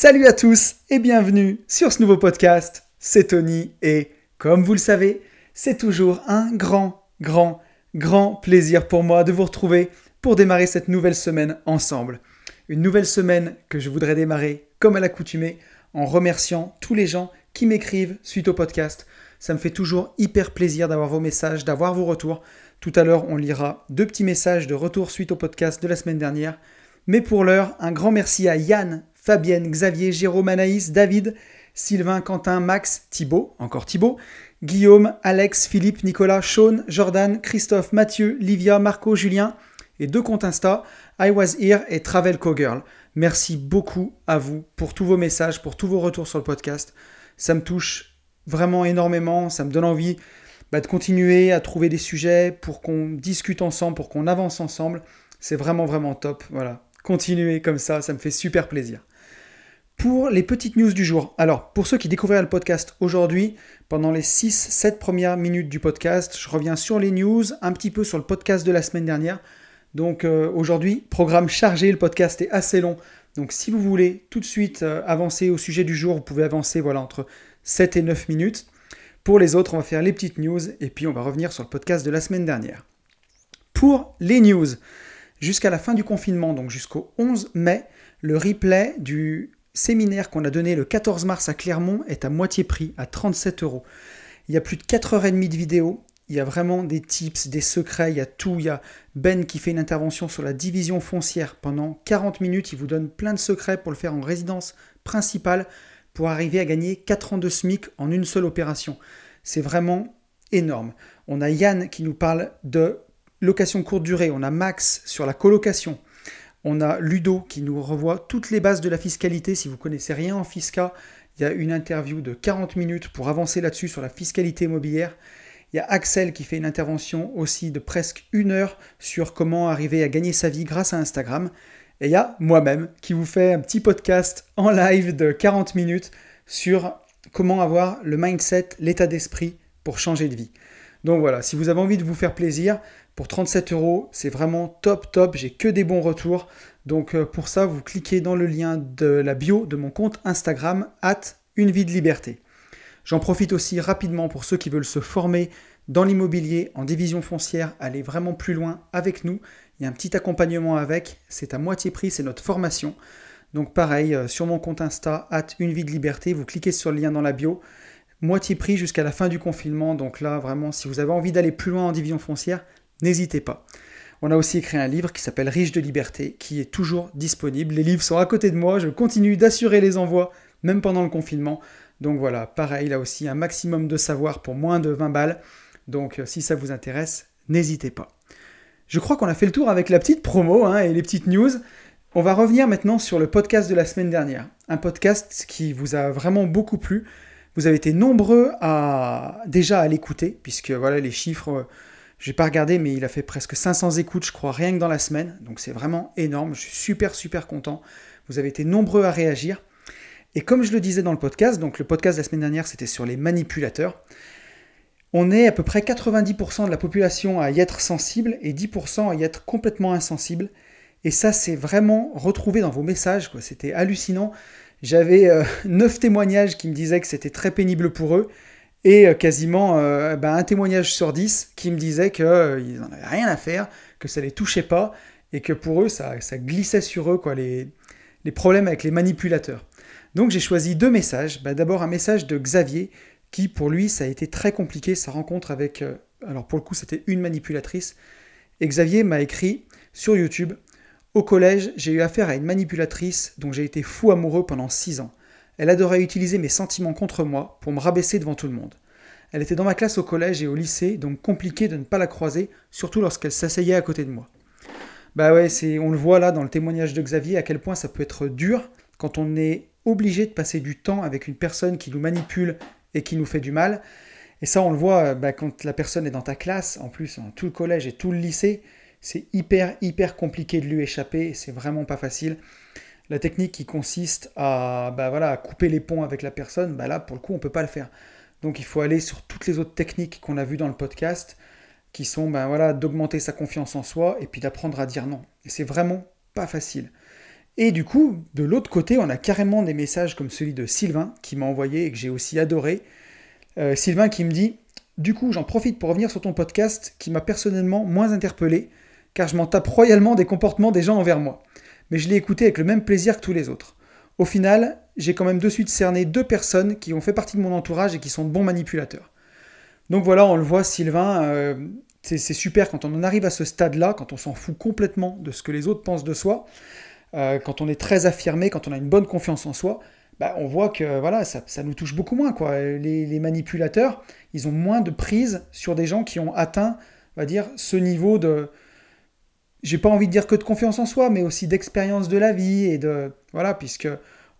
Salut à tous et bienvenue sur ce nouveau podcast. C'est Tony et comme vous le savez, c'est toujours un grand, grand, grand plaisir pour moi de vous retrouver pour démarrer cette nouvelle semaine ensemble. Une nouvelle semaine que je voudrais démarrer comme à l'accoutumée en remerciant tous les gens qui m'écrivent suite au podcast. Ça me fait toujours hyper plaisir d'avoir vos messages, d'avoir vos retours. Tout à l'heure, on lira deux petits messages de retour suite au podcast de la semaine dernière. Mais pour l'heure, un grand merci à Yann, Fabienne, Xavier, Jérôme, Anaïs, David, Sylvain, Quentin, Max, Thibaut, encore Thibaut, Guillaume, Alex, Philippe, Nicolas, Sean, Jordan, Christophe, Mathieu, Livia, Marco, Julien et deux comptes Insta, I Was Here et Travel Girl. Merci beaucoup à vous pour tous vos messages, pour tous vos retours sur le podcast. Ça me touche vraiment énormément, ça me donne envie bah, de continuer à trouver des sujets pour qu'on discute ensemble, pour qu'on avance ensemble. C'est vraiment vraiment top. Voilà, continuez comme ça, ça me fait super plaisir. Pour les petites news du jour, alors pour ceux qui découvrirent le podcast aujourd'hui, pendant les 6-7 premières minutes du podcast, je reviens sur les news, un petit peu sur le podcast de la semaine dernière. Donc euh, aujourd'hui, programme chargé, le podcast est assez long. Donc si vous voulez tout de suite euh, avancer au sujet du jour, vous pouvez avancer voilà, entre 7 et 9 minutes. Pour les autres, on va faire les petites news et puis on va revenir sur le podcast de la semaine dernière. Pour les news, jusqu'à la fin du confinement, donc jusqu'au 11 mai, le replay du séminaire qu'on a donné le 14 mars à Clermont est à moitié prix, à 37 euros. Il y a plus de 4h30 de vidéos, il y a vraiment des tips, des secrets, il y a tout. Il y a Ben qui fait une intervention sur la division foncière pendant 40 minutes. Il vous donne plein de secrets pour le faire en résidence principale pour arriver à gagner 4 ans de SMIC en une seule opération. C'est vraiment énorme. On a Yann qui nous parle de location courte durée. On a Max sur la colocation. On a Ludo qui nous revoit toutes les bases de la fiscalité. Si vous connaissez rien en fisca, il y a une interview de 40 minutes pour avancer là-dessus sur la fiscalité immobilière. Il y a Axel qui fait une intervention aussi de presque une heure sur comment arriver à gagner sa vie grâce à Instagram. Et il y a moi-même qui vous fait un petit podcast en live de 40 minutes sur comment avoir le mindset, l'état d'esprit pour changer de vie. Donc voilà, si vous avez envie de vous faire plaisir, pour 37 euros, c'est vraiment top top, j'ai que des bons retours. Donc euh, pour ça, vous cliquez dans le lien de la bio de mon compte Instagram, at une vie de liberté. J'en profite aussi rapidement pour ceux qui veulent se former dans l'immobilier, en division foncière, aller vraiment plus loin avec nous. Il y a un petit accompagnement avec, c'est à moitié prix, c'est notre formation. Donc pareil, euh, sur mon compte Insta, at une vie de liberté, vous cliquez sur le lien dans la bio. Moitié prix jusqu'à la fin du confinement. Donc là, vraiment, si vous avez envie d'aller plus loin en division foncière, n'hésitez pas. On a aussi écrit un livre qui s'appelle Riche de liberté, qui est toujours disponible. Les livres sont à côté de moi, je continue d'assurer les envois, même pendant le confinement. Donc voilà, pareil, là aussi, un maximum de savoir pour moins de 20 balles. Donc euh, si ça vous intéresse, n'hésitez pas. Je crois qu'on a fait le tour avec la petite promo hein, et les petites news. On va revenir maintenant sur le podcast de la semaine dernière. Un podcast qui vous a vraiment beaucoup plu. Vous avez été nombreux à déjà à l'écouter, puisque voilà les chiffres, euh, je n'ai pas regardé, mais il a fait presque 500 écoutes, je crois, rien que dans la semaine. Donc c'est vraiment énorme. Je suis super super content. Vous avez été nombreux à réagir. Et comme je le disais dans le podcast, donc le podcast de la semaine dernière, c'était sur les manipulateurs, on est à peu près 90% de la population à y être sensible et 10% à y être complètement insensible. Et ça, c'est vraiment retrouvé dans vos messages. C'était hallucinant. J'avais euh, 9 témoignages qui me disaient que c'était très pénible pour eux. Et euh, quasiment euh, ben, un témoignage sur 10 qui me disait qu'ils n'en avaient rien à faire, que ça les touchait pas, et que pour eux, ça, glissait sur eux, quoi, les, les problèmes avec les manipulateurs. Donc j'ai choisi deux messages. Bah, d'abord un message de Xavier, qui pour lui ça a été très compliqué, sa rencontre avec... Euh, alors pour le coup c'était une manipulatrice. Et Xavier m'a écrit sur YouTube, Au collège j'ai eu affaire à une manipulatrice dont j'ai été fou amoureux pendant six ans. Elle adorait utiliser mes sentiments contre moi pour me rabaisser devant tout le monde. Elle était dans ma classe au collège et au lycée, donc compliqué de ne pas la croiser, surtout lorsqu'elle s'asseyait à côté de moi. Bah ouais, c'est, on le voit là dans le témoignage de Xavier à quel point ça peut être dur quand on est obligé de passer du temps avec une personne qui nous manipule et qui nous fait du mal. Et ça, on le voit bah, quand la personne est dans ta classe, en plus, tout le collège et tout le lycée, c'est hyper, hyper compliqué de lui échapper, c'est vraiment pas facile. La technique qui consiste à, bah, voilà, à couper les ponts avec la personne, bah, là, pour le coup, on peut pas le faire. Donc il faut aller sur toutes les autres techniques qu'on a vues dans le podcast, qui sont bah, voilà, d'augmenter sa confiance en soi et puis d'apprendre à dire non. Et c'est vraiment pas facile. Et du coup, de l'autre côté, on a carrément des messages comme celui de Sylvain qui m'a envoyé et que j'ai aussi adoré. Euh, Sylvain qui me dit Du coup, j'en profite pour revenir sur ton podcast qui m'a personnellement moins interpellé, car je m'en tape royalement des comportements des gens envers moi. Mais je l'ai écouté avec le même plaisir que tous les autres. Au final, j'ai quand même de suite cerné deux personnes qui ont fait partie de mon entourage et qui sont de bons manipulateurs. Donc voilà, on le voit, Sylvain, euh, c'est super quand on en arrive à ce stade-là, quand on s'en fout complètement de ce que les autres pensent de soi, euh, quand on est très affirmé, quand on a une bonne confiance en soi, bah, on voit que voilà, ça, nous touche beaucoup moins. Quoi. Les, manipulateurs, ils ont moins de prise sur des gens qui ont atteint, dire, ce niveau de. J'ai pas envie de dire que de confiance en soi, mais aussi d'expérience de la vie et de. Voilà, puisque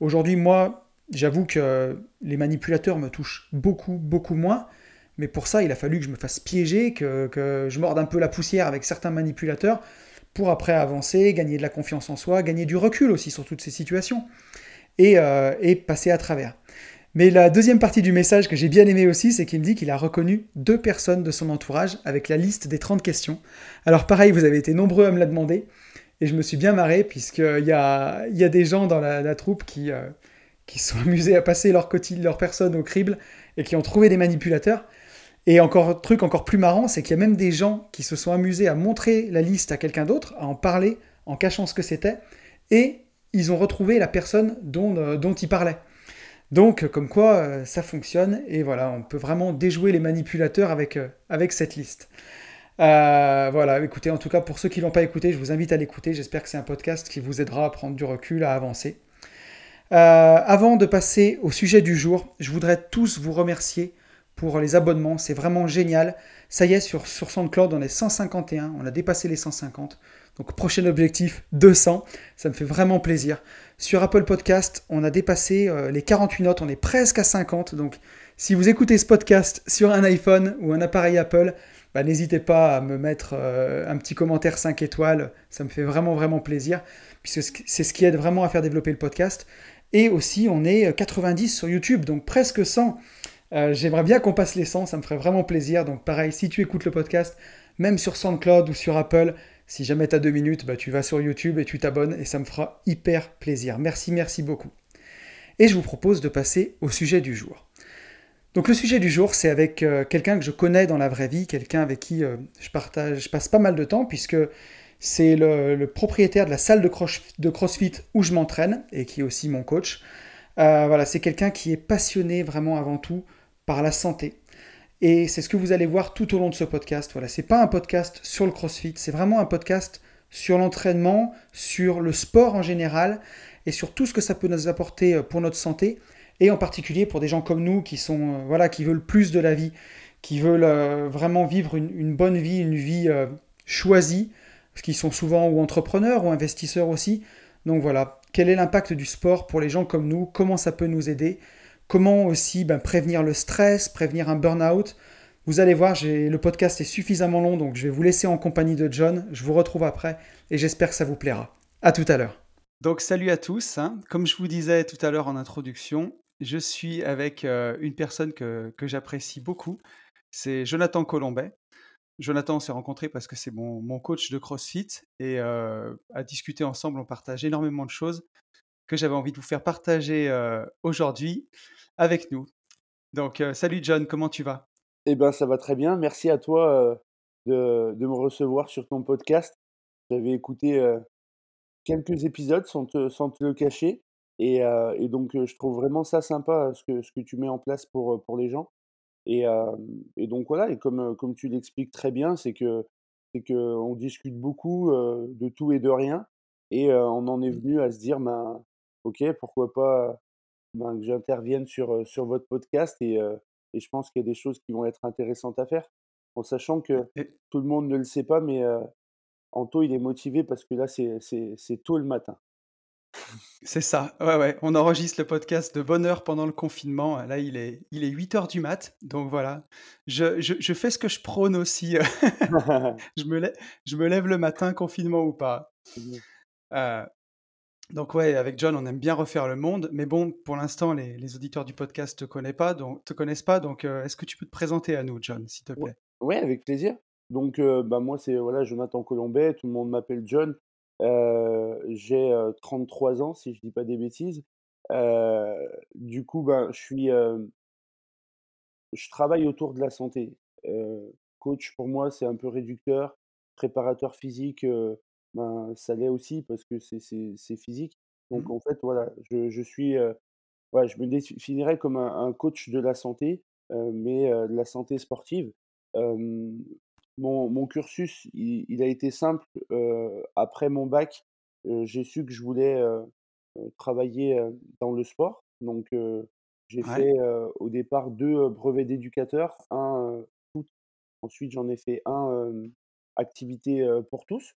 aujourd'hui, moi, j'avoue que les manipulateurs me touchent beaucoup, beaucoup moins. Mais pour ça, il a fallu que je me fasse piéger, que, je morde un peu la poussière avec certains manipulateurs pour après avancer, gagner de la confiance en soi, gagner du recul aussi sur toutes ces situations et, euh, et passer à travers. Mais la deuxième partie du message que j'ai bien aimé aussi, c'est qu'il me dit qu'il a reconnu deux personnes de son entourage avec la liste des 30 questions. Alors pareil, vous avez été nombreux à me la demander, et je me suis bien marré, puisqu'il y a, y a des gens dans la, troupe qui, euh, sont amusés à passer leur, leur personne au crible, et qui ont trouvé des manipulateurs. Et encore truc encore plus marrant, c'est qu'il y a même des gens qui se sont amusés à montrer la liste à quelqu'un d'autre, à en parler en cachant ce que c'était, et ils ont retrouvé la personne dont, euh, dont ils parlaient. Donc, comme quoi, euh, ça fonctionne, et voilà, on peut vraiment déjouer les manipulateurs avec, euh, cette liste. voilà, écoutez, en tout cas, pour ceux qui ne l'ont pas écouté, je vous invite à l'écouter. J'espère que c'est un podcast qui vous aidera à prendre du recul, à avancer. avant de passer au sujet du jour, je voudrais tous vous remercier pour les abonnements. C'est vraiment génial. Ça y est, sur, sur SoundCloud, on est 151. On a dépassé les 150. Donc, prochain objectif, 200. Ça me fait vraiment plaisir. Sur Apple Podcast, on a dépassé euh, les 48 notes. On est presque à 50. Donc, si vous écoutez ce podcast sur un iPhone ou un appareil Apple, bah, n'hésitez pas à me mettre euh, un petit commentaire 5 étoiles. Ça me fait vraiment, vraiment plaisir. Puisque c'est ce qui aide vraiment à faire développer le podcast. Et aussi, on est 90 sur YouTube. Donc, presque 100. Euh, j'aimerais bien qu'on passe les 100, ça me ferait vraiment plaisir. Donc pareil, si tu écoutes le podcast, même sur SoundCloud ou sur Apple, si jamais tu as deux minutes, bah, tu vas sur YouTube et tu t'abonnes et ça me fera hyper plaisir. Merci, merci beaucoup. Et je vous propose de passer au sujet du jour. Donc le sujet du jour, c'est avec euh, quelqu'un que je connais dans la vraie vie, quelqu'un avec qui euh, je, partage, passe pas mal de temps, puisque c'est le, propriétaire de la salle de, de CrossFit où je m'entraîne et qui est aussi mon coach. voilà, c'est quelqu'un qui est passionné vraiment avant tout par la santé. Et c'est ce que vous allez voir tout au long de ce podcast. Voilà, c'est pas un podcast sur le CrossFit, c'est vraiment un podcast sur l'entraînement, sur le sport en général et sur tout ce que ça peut nous apporter euh, pour notre santé et en particulier pour des gens comme nous qui sont euh, voilà qui veulent plus de la vie, qui veulent euh, vraiment vivre une, bonne vie, une vie choisie, parce qu'ils sont souvent ou entrepreneurs ou investisseurs aussi. Donc voilà, quel est l'impact du sport pour les gens comme nous? Comment ça peut nous aider? Comment aussi ben, prévenir le stress, prévenir un burn-out? Vous allez voir, le podcast est suffisamment long, donc je vais vous laisser en compagnie de John. Je vous retrouve après et j'espère que ça vous plaira. À tout à l'heure. Donc salut à tous. Hein. Comme je vous disais tout à l'heure en introduction, je suis avec euh, une personne que, j'apprécie beaucoup. C'est Jonathan Colombet. Jonathan, s'est rencontré parce que c'est mon, coach de CrossFit et euh, à discuter ensemble, on partage énormément de choses que j'avais envie de vous faire partager euh, aujourd'hui avec nous. Donc, euh, salut John, comment tu vas? Eh bien, ça va très bien. Merci à toi euh, de, me recevoir sur ton podcast. J'avais écouté quelques épisodes sans te, sans te le cacher. Et, donc, je trouve vraiment ça sympa, ce que, ce que tu mets en place pour, pour les gens. Et, donc, voilà, et comme, comme tu l'expliques très bien, c'est que c'est qu'on discute beaucoup de tout et de rien. Et on en est mmh. venu à se dire, ben, OK, pourquoi pas, ben, que j'intervienne sur, sur votre podcast et et je pense qu'il y a des choses qui vont être intéressantes à faire. En sachant que tout le monde ne le sait pas, mais Anto, il est motivé parce que là, c'est c'est tôt le matin. C'est ça, ouais, ouais. On enregistre le podcast de bonne heure pendant le confinement. Là, il est, il est 8 heures du mat. Donc voilà, je, je, je fais ce que je prône aussi. je, me lève, je me lève le matin, confinement ou pas. Euh, donc ouais, avec John, on aime bien refaire le monde, mais bon, pour l'instant, les, auditeurs du podcast te connaissent pas, donc te connaissent pas, donc euh, est-ce que tu peux te présenter à nous, John, s'il te plaît? Ouais, avec plaisir. Donc, euh, bah moi, c'est voilà, Jonathan Colombet, tout le monde m'appelle John. Heu, j'ai, heu, 33 ans si je dis pas des bêtises. Du coup, ben, je suis, je travaille autour de la santé. Coach pour moi, c'est un peu réducteur. Préparateur physique, ben, ça l'est aussi parce que c'est physique. Donc Mmh. en fait, voilà, je je suis, ouais, je me définirais comme un un coach de la santé, mais de la santé sportive. Mon mon cursus, il il a été simple, après mon bac, j'ai su que je voulais, travailler, dans le sport. Donc j'ai Ouais, fait, au départ 2 heu, brevets d'éducateur, un, foot, ensuite j'en ai fait un, activité, pour tous.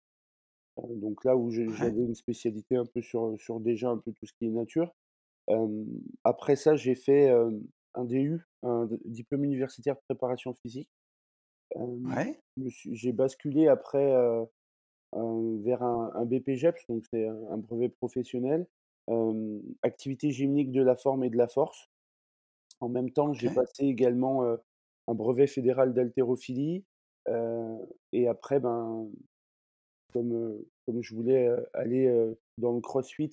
Heu, donc là où j'ai ouais, j'avais une spécialité un peu sur, sur déjà un peu tout ce qui est nature. Hem, après ça, j'ai fait, hem, un DU, un d diplôme universitaire de préparation physique. Hem, ouais, je me suis j'ai basculé après, heu heu, vers un un BPGEPS, donc c'est un un brevet professionnel, hem, activité gymnique de la forme et de la force. En même temps, j'ai OK, passé également, heu, un brevet fédéral d'haltérophilie, heu et après, ben, comme, comme je voulais, aller, dans le crossfit,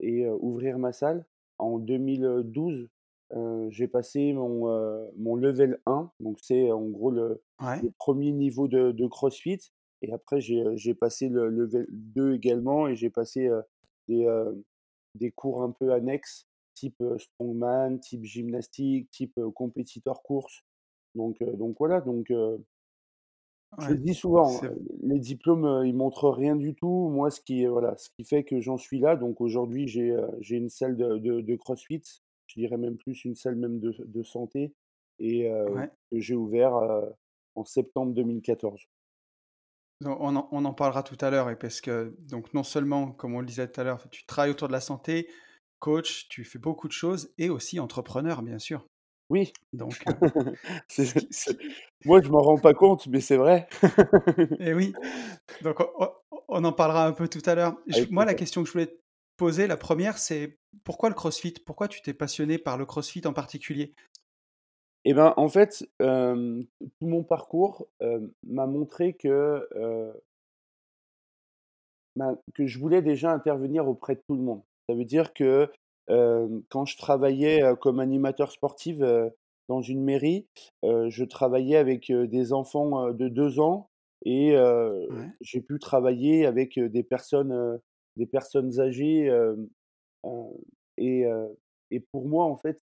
et ouvrir ma salle, en 2012, heu, j'ai passé mon, mon level 1, donc c'est en gros le ouais, le 1er niveau de de crossfit et après j'ai, passé le level 2 également et j'ai passé, des, des cours un peu annexes, type, strongman, type gymnastique, type, compétiteur course. Donc donc voilà, donc je le ouais. dis souvent, C'est les diplômes, ils montrent rien du tout. Moi, ce qui, voilà, ce qui fait que j'en suis là, donc aujourd'hui, j'ai, j'ai une salle de de de CrossFit. Je dirais même plus une salle même de de santé et ouais. que j'ai ouvert, en septembre 2014. Donc on en on en parlera tout à l'heure et parce que donc non seulement, comme on le disait tout à l'heure, tu travailles autour de la santé, coach, tu fais beaucoup de choses et aussi entrepreneur, bien sûr. Oui, Donc heu, c'est ce qui ce c'est qui moi, je m'en rends pas compte, mais c'est vrai. et oui, donc on on on en parlera un peu tout à l'heure. Je Avec moi, la plaisir. question que je voulais te poser, la première, c'est pourquoi le CrossFit? Pourquoi tu t'es passionné par le CrossFit en particulier? Et ben, en fait, hem, tout mon parcours, hem, m'a montré que, heu Ben, que je voulais déjà intervenir auprès de tout le monde. Ça veut dire que, quand je travaillais, comme animateur sportif, dans une mairie, je travaillais avec, des enfants, de 2 ans et Ouais, j'ai pu travailler avec, des personnes, des personnes âgées, et et pour moi, en fait,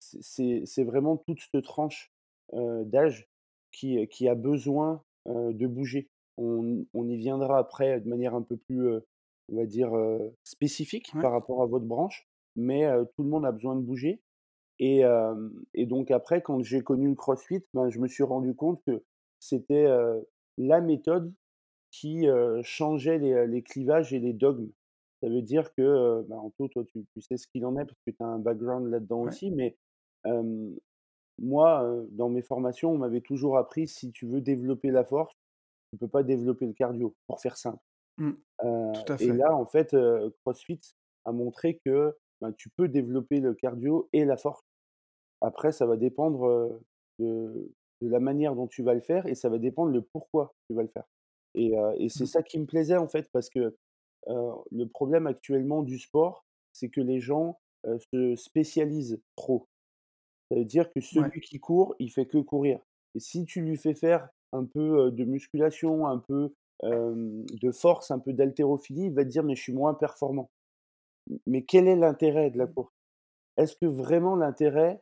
c'est vraiment toute cette tranche, d'âge qui, qui a besoin, de bouger. On on y viendra après de manière un peu plus, on va dire, spécifique ouais, par rapport à votre branche, mais tout le monde a besoin de bouger et et donc après quand j'ai connu le CrossFit, ben, je me suis rendu compte que c'était, la méthode qui, changeait les, les clivages et les dogmes. Ça veut dire que, heu, bah, Anto, toi, tu tu sais ce qu'il en est parce que tu as un background là-dedans ouais. aussi, mais moi, dans mes formations, on m'avait toujours appris: «Si tu veux développer la force, tu peux pas développer le cardio», pour faire simple. Mmh, tout à et fait. là, en fait, CrossFit a montré que, ben, tu peux développer le cardio et la force. Après, ça va dépendre, de de la manière dont tu vas le faire et ça va dépendre le pourquoi tu vas le faire et c'est Mmh, ça qui me plaisait, en fait, parce que, le problème actuellement du sport, c'est que les gens, se spécialisent trop. Ça veut dire que ouais, celui qui court, il fait que courir et si tu lui fais faire un peu, de musculation, un peu, de force, un peu d'haltérophilie, il va te dire: «Mais je suis moins performant». Mais quel est l'intérêt de la course? Est-ce que vraiment l'intérêt,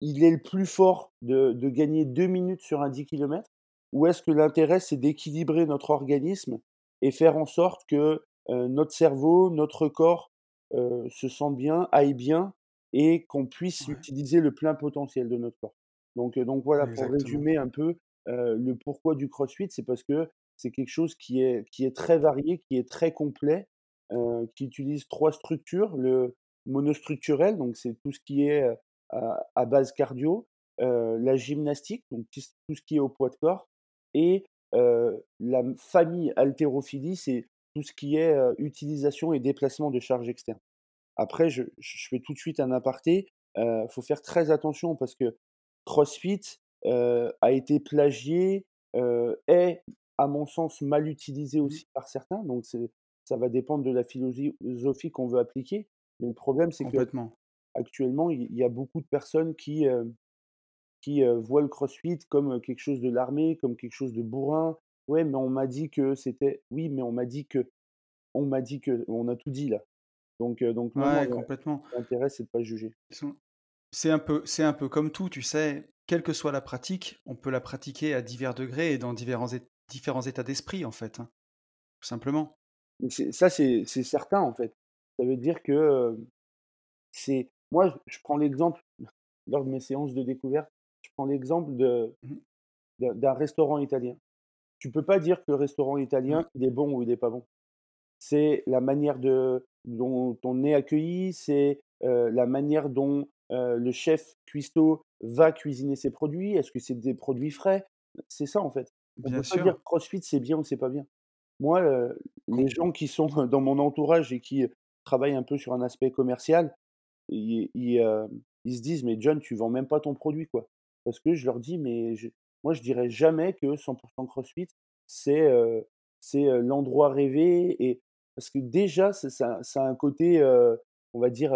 il est le plus fort de de gagner 2 minutes sur un 10 kilomètres? Ou est-ce que l'intérêt, c'est d'équilibrer notre organisme et faire en sorte que, notre cerveau, notre corps, se sente bien, aille bien et qu'on puisse ouais, utiliser le plein potentiel de notre corps? Donc voilà, pour résumer un peu, le pourquoi du crossfit, c'est parce que c'est quelque chose qui est qui est très varié, qui est très complet, heu, qui utilise 3 structures. Le monostructurel, donc c'est tout ce qui est, heu, à à base cardio, heu, la gymnastique, donc tout ce qui est au poids de corps et la famille haltérophilie, c'est tout ce qui est, utilisation et déplacement de charges externes. Après je je fais tout de suite un aparté, heu, faut faire très attention parce que CrossFit, a été plagié, est à mon sens, mal utilisé Mmh. aussi par certains, donc c'est ça va dépendre de la philosophie qu'on veut appliquer. Mais le problème, c'est Complètement. qu'actuellement, il y a beaucoup de personnes qui, qui, heu, voient le crossfit comme, heu, quelque chose de l'armée, comme quelque chose de bourrin. «Ouais, mais on m'a dit que c'était» oui, mais on m'a dit que, on m'a dit que, on a tout dit là. Donc donc non, Ouais, complètement. l'intérêt, c'est de pas juger. C'est un peu c'est un peu comme tout, tu sais? Quelle que soit la pratique, on peut la pratiquer à divers degrés et dans différents différents états d'esprit, en fait, hein, tout simplement. Ça, c'est certain, en fait. Ça veut dire que, c'est moi, je prends l'exemple lors de mes séances de découverte, je prends l'exemple de Mmh d'un restaurant italien. Tu peux pas dire que le restaurant Ouais, italien, il est bon ou il est pas bon. C'est la manière de dont on est accueilli, c'est, la manière dont, le chef cuistot va cuisiner ses produits. Est-ce que c'est des produits frais? C'est ça, en fait. On bien peut pas dire sûr. CrossFit, c'est bien ou c'est pas bien. Moi, les gens qui sont dans mon entourage et qui, travaillent un peu sur un aspect commercial, ils ils, hem, ils se disent: «Mais John, tu vends même pas ton produit, quoi». Parce que je leur dis: «Mais je moi, je dirais jamais que 100% CrossFit, c'est, c'est, l'endroit rêvé» et parce que déjà, ça a un côté, on va dire,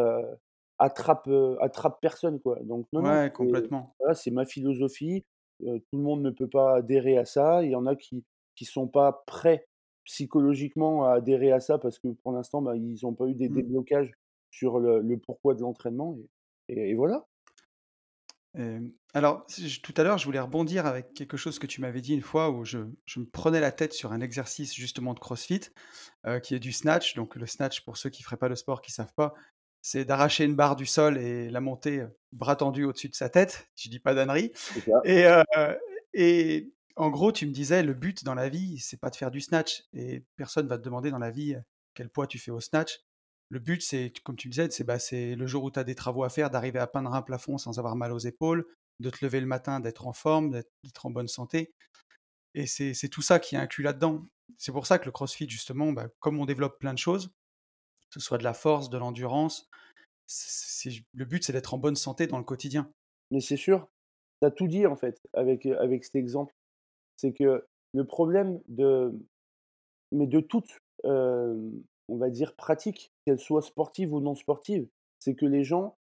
attrape, heu, attrape-personne, quoi. Donc non, non, ouais, c'est complètement. voilà, c'est ma philosophie, tout le monde ne peut pas adhérer à ça. Il y en a qui qui sont pas prêts psychologiquement à adhérer à ça parce que pour l'instant, bah, ils ont pas eu des Mmh. déblocages sur le le pourquoi de l'entraînement et et et voilà. Alors, tout à l'heure, je voulais rebondir avec quelque chose que tu m'avais dit une fois où je je me prenais la tête sur un exercice justement de CrossFit, qui est du snatch. Donc le snatch, pour ceux qui feraient pas le sport, qui savent pas, c'est d'arracher une barre du sol et la monter, bras tendus au-dessus de sa tête, je dis pas ça. et heu et en gros, tu me disais: «Le but dans la vie, c'est pas de faire du snatch» et personne va te demander dans la vie, quel poids tu fais au snatch. Le but, c'est comme tu disais, c'est, bah, c'est le jour où tu as des travaux à faire, d'arriver à peindre un plafond sans avoir mal aux épaules, de te lever le matin, d'être en forme, d'être en bonne santé et c'est tout ça qui est inclus là-dedans. C'est pour ça que le CrossFit justement, bah, comme on développe plein de choses, que ce soit de la force, de l'endurance, le but, c'est d'être en bonne santé dans le quotidien. Mais c'est sûr, tu as tout dit en fait avec cet exemple. C'est que le problème de mais de toute, on va dire pratique, qu'elle soit sportive ou non sportive, c'est que les gens,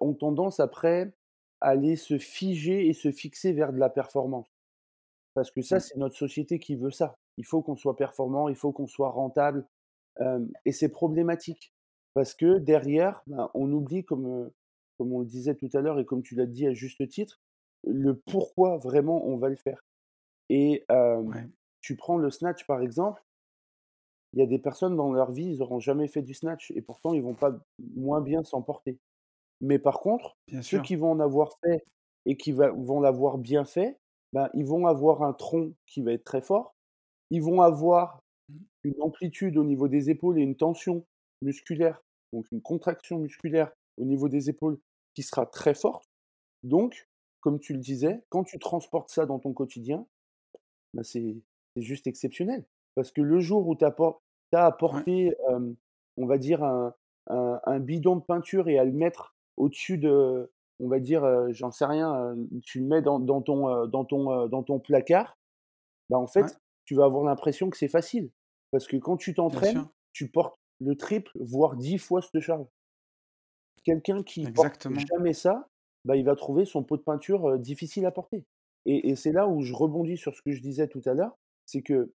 ont tendance après à aller se figer et se fixer vers de la performance. Parce que ça, Ouais, c'est notre société qui veut ça. Il faut qu'on soit performant, il faut qu'on soit rentable, et c'est problématique. Parce que derrière, ben, on oublie comme on le disait tout à l'heure et comme tu l'as dit à juste titre, le pourquoi vraiment on va le faire et ouais, tu prends le snatch par exemple, il y a des personnes dans leur vie, ils auront jamais fait du snatch et pourtant ils vont pas moins bien s'en porter. Mais par contre, bien ceux sûr. qui vont en avoir fait et qui va vont l'avoir bien fait, ben, ils vont avoir un tronc qui va être très fort. Ils vont avoir Mmh, une amplitude au niveau des épaules et une tension musculaire, donc une contraction musculaire au niveau des épaules qui sera très forte. Donc, comme tu le disais, quand tu transportes ça dans ton quotidien, bah, c'est juste exceptionnel. Parce que le jour où tu as ouais, apporté, on va dire un un un bidon de peinture et à le mettre au-dessus de on va dire, j'en sais rien, tu le mets dans dans ton, heu, dans ton, heu, dans ton placard, bah, en ouais, fait, tu vas avoir l'impression que c'est facile. Parce que quand tu t'entraînes, tu portes le triple, voire 10 fois cette charge. Quelqu'un qui porte exactement. jamais ça, bah, il va trouver son pot de peinture, difficile à porter. Et et c'est là où je rebondis sur ce que je disais tout à l'heure, c'est que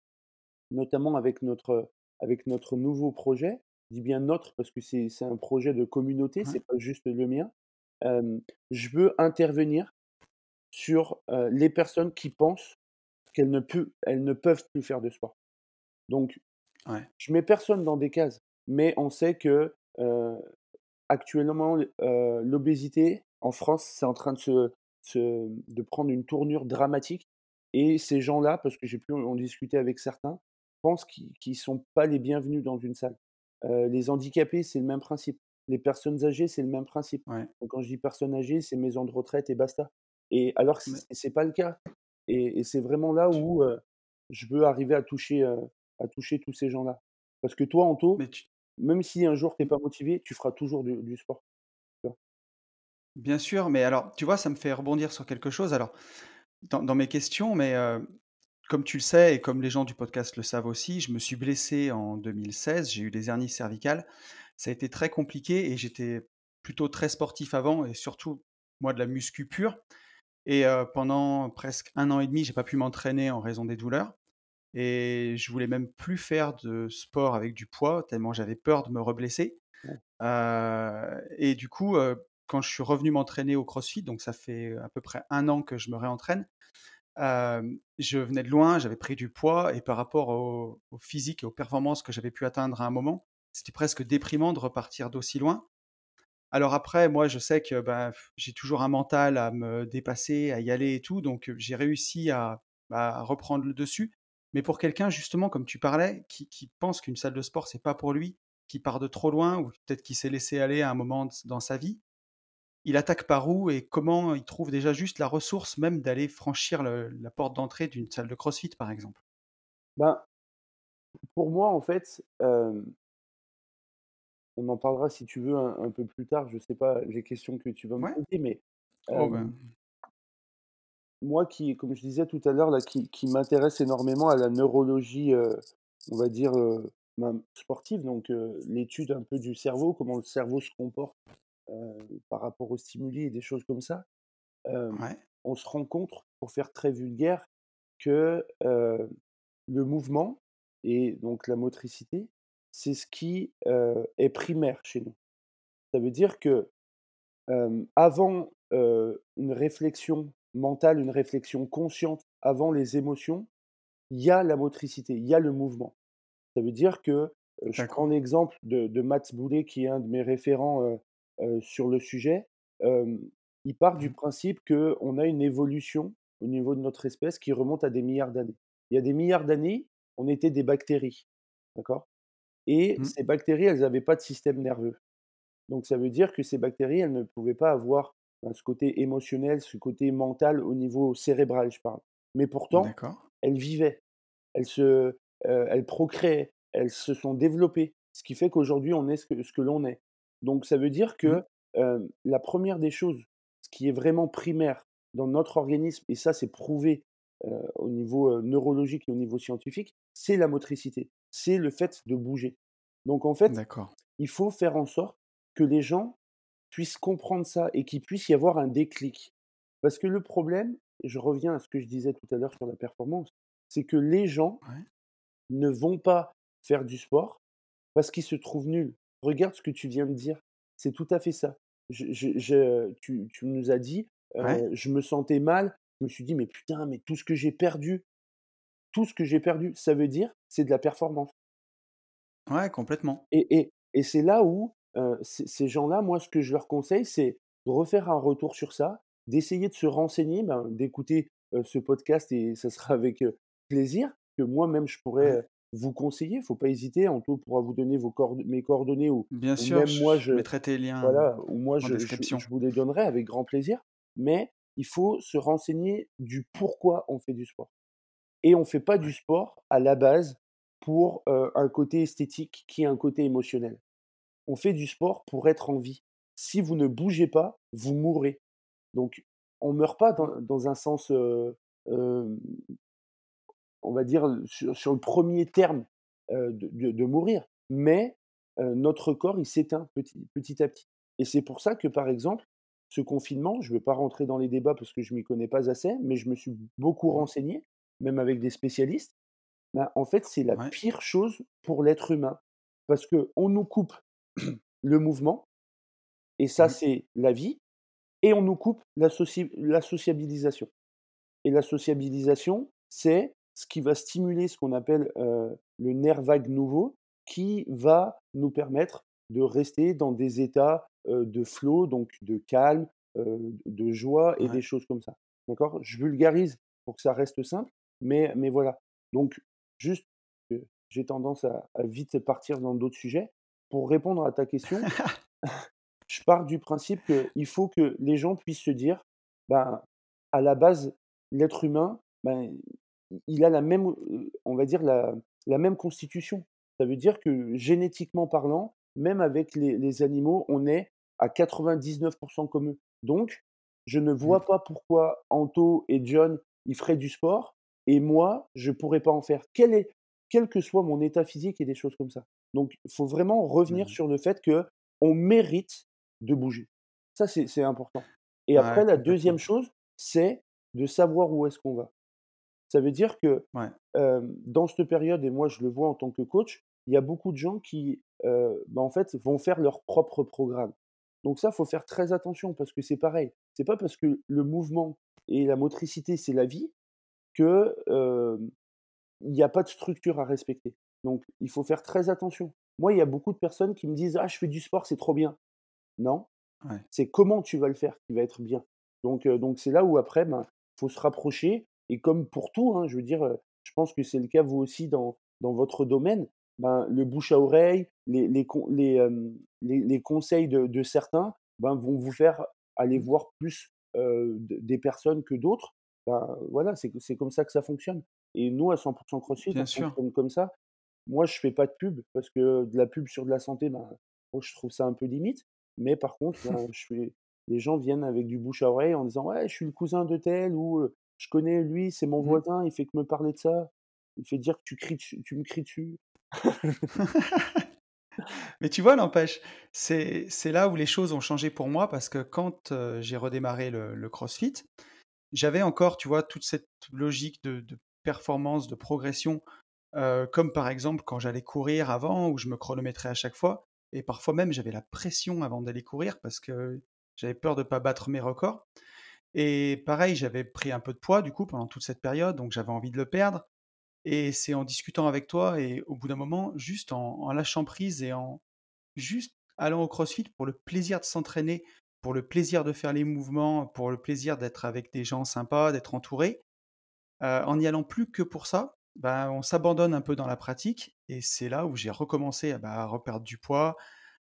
notamment avec notre, avec notre nouveau projet, je dis bien «notre» parce que c'est c'est un projet de communauté, c'est pas juste le mien. Je veux intervenir sur, les personnes qui pensent qu'elles ne pu elles ne peuvent plus faire de sport. Donc ouais, je mets personne dans des cases, mais on sait que, actuellement, l'obésité en France, c'est en train de se de prendre une tournure dramatique et ces gens-là, parce que j'ai pu en discuter avec certains, pensent qu'ils qu'ils sont pas les bienvenus dans une salle. Les handicapés, c'est le même principe. Les personnes âgées, c'est le même principe. ouais, Donc quand je dis personnes âgées, c'est maison de retraite et basta et alors que c'est pas le cas et et c'est vraiment là où, je veux arriver à toucher, à toucher tous ces gens-là. Parce que toi, Anto, tu même si un jour tu es mmh, pas motivé, tu feras toujours du du sport? Bien sûr, mais alors, tu vois, ça me fait rebondir sur quelque chose. Alors, dans dans mes questions, mais heu comme tu le sais et comme les gens du podcast le savent aussi, je me suis blessé en 2016, j'ai eu des hernies cervicales. Ça a été très compliqué et j'étais plutôt très sportif avant et surtout, moi, de la muscu pure et heu, pendant presque un an et demi, j'ai pas pu m'entraîner en raison des douleurs et je voulais même plus faire de sport avec du poids tellement j'avais peur de me reblesser. Heu et du coup, heu, quand je suis revenu m'entraîner au CrossFit, donc ça fait à peu près un an que je me réentraîne, hem, je venais de loin, j'avais pris du poids et par rapport au au physique et aux performances que j'avais pu atteindre à un moment, c'était presque déprimant de repartir d'aussi loin. Alors après, moi, je sais que, bah, j'ai toujours un mental à me dépasser, à y aller et tout, donc j'ai réussi à, bah, à reprendre le dessus. Mais pour quelqu'un justement, comme tu parlais, qui qui pense qu'une salle de sport, c'est pas pour lui, qui part de trop loin ou peut-être qui s'est laissé aller à un moment dans sa vie, il attaque par où et comment il trouve déjà juste la ressource même d'aller franchir le la porte d'entrée d'une salle de CrossFit, par exemple? Ben, pour moi, en fait, on en parlera si tu veux un un peu plus tard, je sais pas les questions que tu vas me Ouais. poser, mais, Oh ben, moi qui comme je disais tout à l'heure là, qui qui m'intéresse énormément à la neurologie, on va dire, ben, sportive, donc l'étude un peu du cerveau, comment le cerveau se comporte, par rapport aux stimuli et des choses comme ça. Ouais, on se rend compte, pour faire très vulgaire, que, heu, le mouvement et donc la motricité, c'est ce qui, est primaire chez nous. Ça veut dire que, avant, une réflexion mentale, une réflexion consciente, avant les émotions, il y a la motricité, il y a le mouvement. Ça veut dire que, heu, je prends d'accord. l'exemple de de Mats Boulet qui est un de mes référents, sur le sujet. Il part du Mmh principe qu'on a une évolution au niveau de notre espèce qui remonte à des milliards d'années. Il y a des milliards d'années, on était des bactéries, d'accord? Et mh. ces bactéries, elles avaient pas de système nerveux. Donc ça veut dire que ces bactéries, elles ne pouvaient pas avoir, ben, ce côté émotionnel, ce côté mental au niveau cérébral, je parle. Mais pourtant, elles vivaient, elles se, elles procréaient, elles se sont développées, ce qui fait qu'aujourd'hui on est ce que ce que l'on est. Donc ça veut dire Mmh que, la première des choses, ce qui est vraiment primaire dans notre organisme et ça c'est prouvé, au niveau, neurologique et au niveau scientifique, c'est la motricité, c'est le fait de bouger. Donc en fait, il faut faire en sorte que les gens puissent comprendre ça et qu'il puisse y avoir un déclic. Parce que le problème, et je reviens à ce que je disais tout à l'heure sur la performance, c'est que les gens Ouais. ne vont pas faire du sport parce qu'ils se trouvent nuls. Regarde ce que tu viens de dire, c'est tout à fait ça. Je je je tu tu nous as dit, Ouais. «Je me sentais mal». Je me suis dit: «Mais putain, mais tout ce que j'ai perdu, tout ce que j'ai perdu», ça veut dire, c'est de la performance. Ouais, complètement. Et et et c'est là où, ces gens-là, moi, ce que je leur conseille, c'est de refaire un retour sur ça, d'essayer de se renseigner, ben, d'écouter, ce podcast et ça sera avec, plaisir que moi-même je pourrais, vous conseiller. Il faut pas hésiter, Anto pourra vous donner vos coord mes coordonnées ou Bien ou sûr, même je moi je mettrai tes liens, voilà, ou moi je je description. je vous les donnerai avec grand plaisir. Mais il faut se renseigner du pourquoi on fait du sport. Et on fait pas du sport à la base pour, heu, un côté esthétique qui est un côté émotionnel. On fait du sport pour être en vie. Si vous ne bougez pas, vous mourrez. Donc on meurt pas dans dans un sens, heu, hem, on va dire, sur sur le premier terme, de de de mourir, mais notre corps, il s'éteint petit petit à petit. Et c'est pour ça que, par exemple, ce confinement, je ne vais pas rentrer dans les débats parce que je m'y connais pas assez, mais je me suis beaucoup Mmh. renseigné, même avec des spécialistes. Bah, en fait, c'est la Ouais. pire chose pour l'être humain parce qu'on nous coupe le mouvement et ça, Mmh. c'est la vie et on nous coupe la soci la sociabilisation et la sociabilisation, c'est ce qui va stimuler ce qu'on appelle, le nerf vague nouveau qui va nous permettre de rester dans des états, de flow, donc de calme, de joie et Ouais. des choses comme ça. D'accord? Je vulgarise pour que ça reste simple, mais mais voilà. Donc juste, j'ai tendance à à vite partir dans d'autres sujets. Pour répondre à ta question, je pars du principe qu'il faut que les gens puissent se dire: «Ben, à la base, l'être humain, ben, il a la même, on va dire la la même constitution». Ça veut dire que génétiquement parlant, même avec les les animaux, on est à 99 comme eux. Donc je ne Mmh. vois pas pourquoi Anto et John, ils feraient du sport et moi, je pourrais pas en faire. Quel est quel que soit mon état physique et des choses comme ça. Donc il faut vraiment revenir Mmh sur le fait qu'on mérite de bouger. Ça, c'est important et Ouais, après la deuxième chose, c'est de savoir où est-ce qu'on va. Ça veut dire que, Ouais. dans cette période et moi je le vois en tant que coach, il y a beaucoup de gens qui, bah, en fait, vont faire leur propre programme. Donc ça, faut faire très attention parce que c'est pareil. C'est pas parce que le mouvement et la motricité, c'est la vie que, il y a pas de structure à respecter. Donc il faut faire très attention. Moi, il y a beaucoup de personnes qui me disent: «Ah, je fais du sport, c'est trop bien». Non, Ouais. c'est comment tu vas le faire qui va être bien. Donc donc c'est là où après, ben, faut se rapprocher et comme pour tout, hein, je veux dire, heu, je pense que c'est le cas vous aussi dans dans votre domaine, ben, le bouche à oreille, les les les, les les conseils de de certains, ben, vont vous faire aller Mmh. voir plus, des personnes que d'autres. Ben, voilà, c'est comme ça que ça fonctionne et nous à 100 CrossFit, Bien on sûr. fonctionne comme ça. Moi, je fais pas de pub parce que de la pub sur de la santé, ben, moi je trouve ça un peu limite. Mais par contre, ben, je fais les gens viennent avec du bouche à oreille en disant: «Ouais, je suis le cousin de tel» ou, «Je connais lui, c'est mon Mmh. voisin, il fait que me parler de ça. Il fait dire que tu cries tu me cries dessus». Mais tu vois, n'empêche, c'est là où les choses ont changé pour moi parce que quand, j'ai redémarré le le CrossFit, j'avais encore, tu vois, toute cette logique de de performance, de progression, comme par exemple quand j'allais courir avant où je me chronométrais à chaque fois et parfois même j'avais la pression avant d'aller courir parce que j'avais peur de pas battre mes records et pareil, j'avais pris un peu de poids du coup pendant toute cette période, donc j'avais envie de le perdre et c'est en discutant avec toi et au bout d'un moment, juste en lâchant prise et en Juste allant au CrossFit pour le plaisir de s'entraîner, pour le plaisir de faire les mouvements, pour le plaisir d'être avec des gens sympas, d'être entouré, en n'y allant plus que pour ça, bah, on s'abandonne un peu dans la pratique et c'est là où j'ai recommencé à, bah, à reperdre du poids,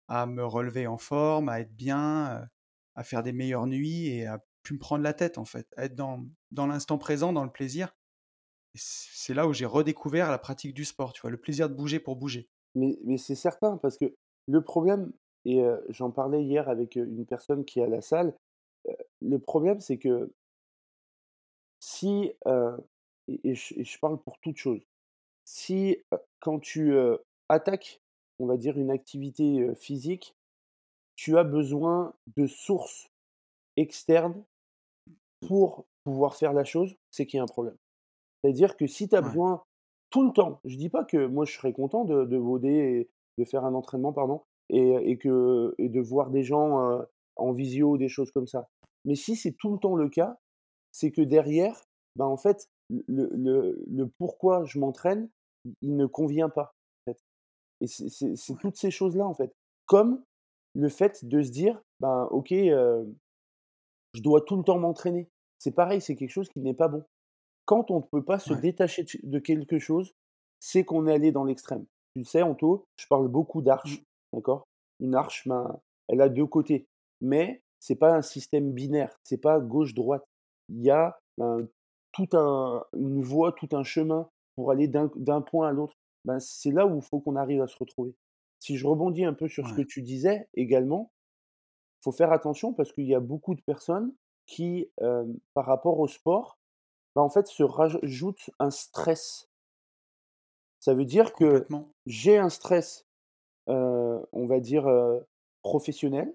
à me relever en forme, à être bien, à faire des meilleures nuits et à plus me prendre la tête en fait, être dans dans l'instant présent, dans le plaisir c'est là où j'ai redécouvert la pratique du sport, tu vois? Le plaisir de bouger pour bouger. Mais mais c'est certain parce que le problème et j'en parlais hier avec, une personne qui est à la salle, le problème c'est que si, et je et je parle pour toute chose. Si, quand tu, attaques, on va dire une activité, physique, tu as besoin de sources externes pour pouvoir faire la chose, c'est qu'il y a un problème. C'est-à-dire que si tu as Ouais, besoin tout le temps, je dis pas que moi je serais content de de voder et de faire un entraînement, pardon, et et que et de voir des gens, heu, en visio, des choses comme ça. Mais si c'est tout le temps le cas, c'est que derrière, bah, en fait, le le le pourquoi je m'entraîne, il ne convient pas, en fait. Et c'est toutes ces choses-là, en fait. Comme le fait de se dire: «Ben, OK, heu, je dois tout le temps m'entraîner». C'est pareil, c'est quelque chose qui n'est pas bon. Quand on ne peut pas se ouais. détacher de quelque chose, c'est qu'on est allé dans l'extrême. Tu le sais, Anto, je parle beaucoup Mmh. d'arches, d'accord? Une arche, ben, elle a 2 côtés, mais c'est pas un système binaire, c'est pas gauche-droite. Il y a, ben, tout un une voie, tout un chemin pour aller d'un point à l'autre. Ben, c'est là où il faut qu'on arrive à se retrouver. Si je rebondis un peu sur ce que tu disais également, faut faire attention parce qu'il y a beaucoup de personnes qui, par rapport au sport, bah, en fait, se rajoute un stress. Ça veut dire que j'ai un stress, on va dire, professionnel.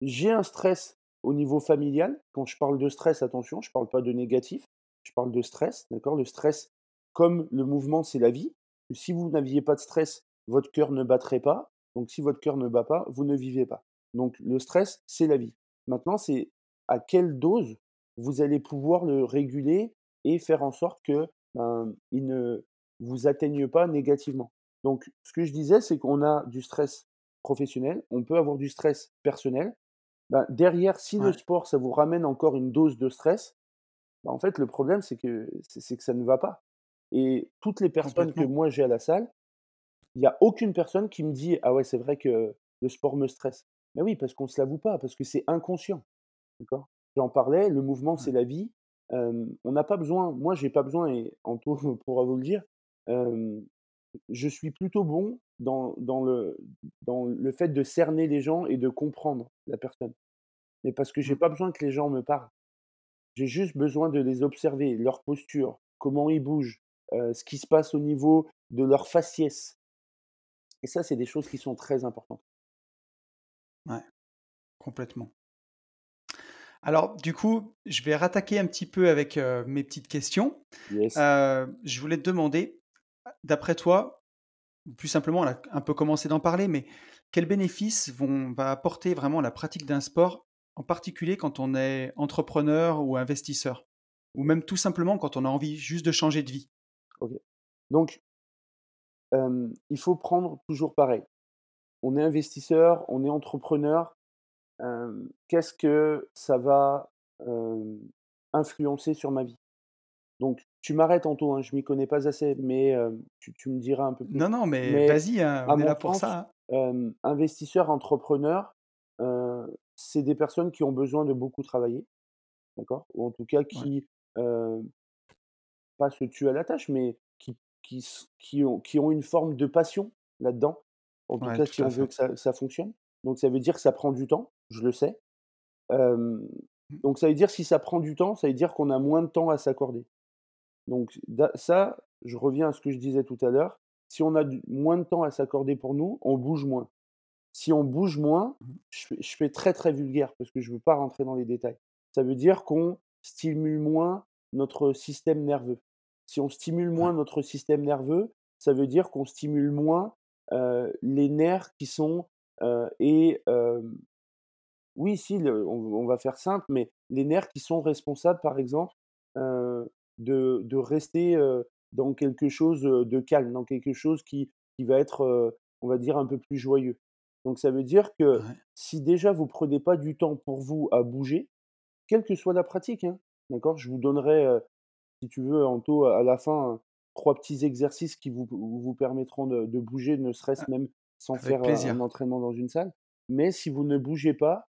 J'ai un stress au niveau familial. Quand je parle de stress, attention, je parle pas de négatif, je parle de stress, d'accord? Le stress, comme le mouvement, c'est la vie. Si vous n'aviez pas de stress, votre cœur ne battrait pas. Donc si votre cœur ne bat pas, vous ne vivez pas. Donc le stress, c'est la vie. Maintenant, c'est à quelle dose vous allez pouvoir le réguler et faire en sorte que, ben, il ne vous atteigne pas négativement. Donc ce que je disais, c'est qu'on a du stress professionnel, on peut avoir du stress personnel bah, derrière, si le sport, ça vous ramène encore une dose de stress, bah, en fait, le problème, c'est que c'est que ça ne va pas et toutes les personnes que moi j'ai à la salle, il y a aucune personne qui me dit: «Ah ouais, c'est vrai que le sport me stresse». Mais oui, parce qu'on se l'avoue pas, parce que c'est inconscient, d'accord? J'en parlais, le mouvement, Ouais. c'est la vie, on n'a pas besoin moi, j'ai pas besoin et Anto pourra vous le dire, je suis plutôt bon dans dans le dans le fait de cerner les gens et de comprendre la personne. Mais parce que j'ai Mmh. pas besoin que les gens me parlent. J'ai juste besoin de les observer, leur posture, comment ils bougent, ce qui se passe au niveau de leur faciès. Et ça, c'est des choses qui sont très importantes. Ouais, complètement. Alors, du coup, je vais rattaquer un petit peu avec, mes petites questions. Yes. Je voulais te demander, d'après toi, plus simplement, on a un peu commencé d'en parler, mais quels bénéfices vont va apporter vraiment la pratique d'un sport, en particulier quand on est entrepreneur ou investisseur? Ou même tout simplement quand on a envie juste de changer de vie? OK. Donc, il faut prendre toujours pareil. On est investisseur, on est entrepreneur, qu'est-ce que ça va, influencer sur ma vie? Donc tu m'arrêtes Anto, hein, je m'y connais pas assez, mais tu tu me diras un peu plus. Non, non, mais Mais vas-y, hein, on est là pour ça, hein. investisseur, entrepreneur, c'est des personnes qui ont besoin de beaucoup travailler, d'accord? Ou en tout cas Ouais, qui, heu, pas se tuent à la tâche, mais qui qui ont qui ont une forme de passion là-dedans. En tout ouais, cas, si tout on veut que ça ça fonctionne. Donc ça veut dire que ça prend du temps, je le sais. Mmh, donc ça veut dire si ça prend du temps, ça veut dire qu'on a moins de temps à s'accorder. Donc ça, je reviens à ce que je disais tout à l'heure, si on a moins de temps à s'accorder pour nous, on bouge moins. Si on bouge moins, mmh, je fais je fais très, très vulgaire parce que je ne veux pas rentrer dans les détails. Ça veut dire qu'on stimule moins notre système nerveux. Si on stimule moins notre système nerveux, ça veut dire qu'on stimule moins, les nerfs qui sont, et oui, si, le on on va faire simple, mais les nerfs qui sont responsables, par exemple, de de rester, dans quelque chose, de calme, dans quelque chose qui qui va être, on va dire un peu plus joyeux. Donc ça veut dire que ouais, si déjà vous prenez pas du temps pour vous à bouger, quelle que soit la pratique, hein, d'accord? Je vous donnerai, si tu veux, Anto, à la fin, 3 petits exercices qui vous vous permettront de de bouger, ne serait-ce a même sans avec faire, un entraînement dans une salle. Mais si vous ne bougez pas,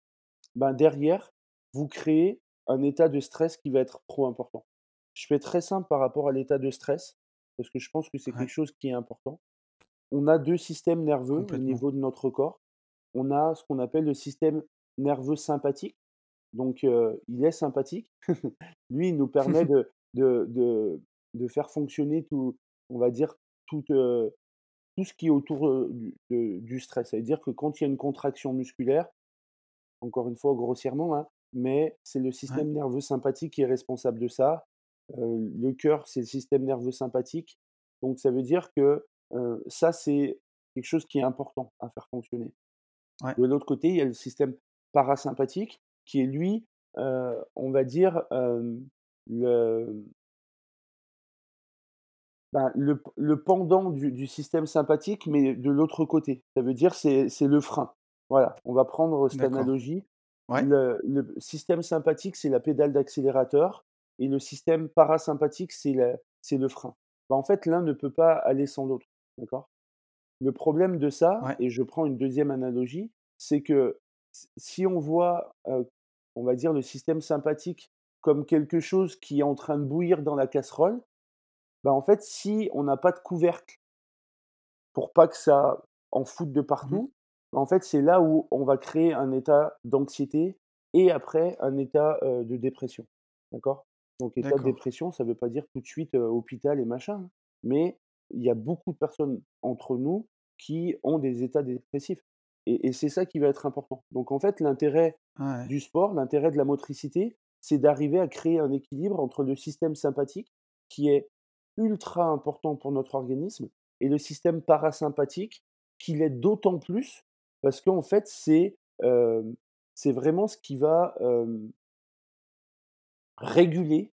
ben, derrière, vous créez un état de stress qui va être trop important. Je fais très simple par rapport à l'état de stress, parce que je pense que c'est quelque chose qui est important. On a 2 systèmes nerveux au niveau de notre corps. On a ce qu'on appelle le système nerveux sympathique, donc il est sympathique. Lui, il nous permet de de de de faire fonctionner tout on va dire, toute, heu, tout ce qui est autour, heu, du de du stress. Ça veut dire que quand il y a une contraction musculaire, encore une fois grossièrement, hein, mais c'est le Ouais, système nerveux sympathique qui est responsable de ça. Heu, le cœur, c'est le système nerveux sympathique. Donc ça veut dire que, ça, c'est quelque chose qui est important à faire fonctionner. ouais, De l'autre côté, il y a le système parasympathique qui est lui, on va dire, le ben, le le pendant du du système sympathique, mais de l'autre côté. Ça veut dire c'est c'est le frein. Voilà, on va prendre cette analogie. Ouais, Le le système sympathique, c'est la pédale d'accélérateur et le système parasympathique, c'est le frein. Bah, en fait, l'un ne peut pas aller sans l'autre, d'accord? Le problème de ça, ouais, et je prends une deuxième analogie, c'est que si on voit, on va dire le système sympathique comme quelque chose qui est en train de bouillir dans la casserole, bah, en fait, si on n'a pas de couvercle pour pas que ça en foute de mmh partout, bah, en fait, c'est là où on va créer un état d'anxiété et après un état, de dépression. D'accord? Donc état de dépression, ça ne veut pas dire tout de suite, hôpital et machin, hein, mais il y a beaucoup de personnes entre nous qui ont des états dépressifs et et c'est ça qui va être important. Donc en fait, l'intérêt Ouais, du sport, l'intérêt de la motricité, c'est d'arriver à créer un équilibre entre le système sympathique qui est ultra important pour notre organisme et le système parasympathique qui l'est d'autant plus parce qu'en fait, c'est, vraiment ce qui va, réguler,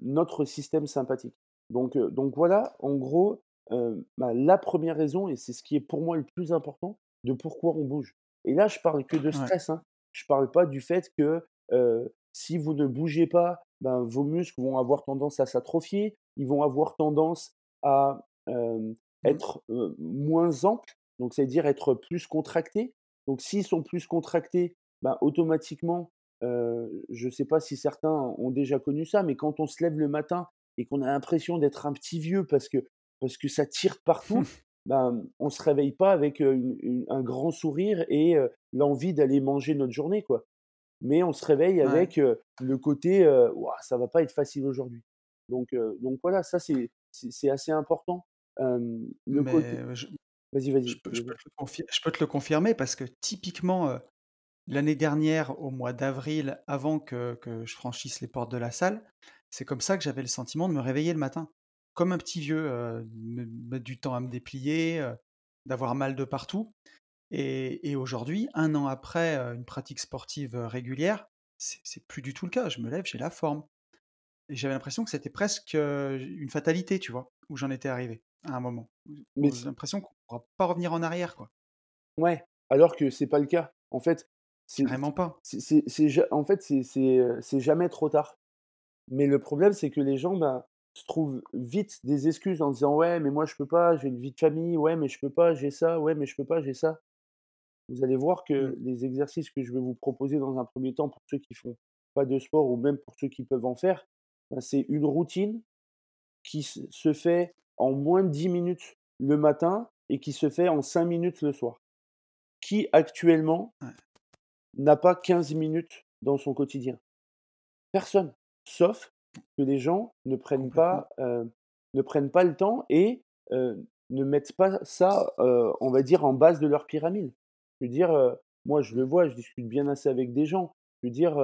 notre système sympathique. Donc voilà, en gros, bah, la première raison et c'est ce qui est pour moi le plus important de pourquoi on bouge. Et là, je parle que de ouais, stress, hein. Je parle pas du fait que, si vous ne bougez pas, ben, vos muscles vont avoir tendance à s'atrophier, ils vont avoir tendance à, mmh, être, moins amples, donc c'est-à-dire être plus contractés. Donc s'ils sont plus contractés, ben, automatiquement, je ne sais pas si certains ont déjà connu ça, mais quand on se lève le matin et qu'on a l'impression d'être un petit vieux parce que parce que ça tire de partout, ben, on se réveille pas avec, heu, une une un grand sourire et l'envie d'aller manger notre journée, quoi. Mais on se réveille ouais. avec, le côté, «Waouh, ça va pas être facile aujourd'hui». Donc voilà, ça c'est assez important. Côté je vas-y, je vas-y, peux je peux te le confi je peux te le confirmer parce que typiquement, l'année dernière, au mois d'avril, avant que que je franchisse les portes de la salle, c'est comme ça que j'avais le sentiment de me réveiller le matin. Comme un petit vieux, me mettre du temps à me déplier, d'avoir mal de partout et et aujourd'hui, un an après, une pratique sportive, régulière, c'est c'est plus du tout le cas. Je me lève, j'ai la forme j'avais l'impression que c'était presque, une fatalité, tu vois? Où j'en étais arrivé à un moment. Mais j'ai l'impression qu'on pourra pas revenir en arrière, quoi. ouais, alors que c'est pas le cas. En fait, c'est Carrément pas. c'est en fait, c'est jamais trop tard. Mais le problème, c'est que les gens, ben, se trouvent vite des excuses en disant: «Ouais, mais moi je peux pas, j'ai une vie de famille. Ouais, mais je peux pas, j'ai ça. Ouais, mais je peux pas, j'ai ça». Vous allez voir Mmh. que les exercices que je vais vous proposer dans un premier temps pour ceux qui font pas de sport ou même pour ceux qui peuvent en faire, c'est une routine qui se fait en moins de 10 minutes le matin et qui se fait en 5 minutes le soir. Qui actuellement Ouais, n'a pas 15 minutes dans son quotidien? Personne, sauf que les gens ne prennent pas, heu, ne prennent pas le temps et heu, ne mettent pas ça, heu, on va dire en base de leur pyramide. Je veux dire, moi je le vois, je discute bien assez avec des gens. Je veux dire,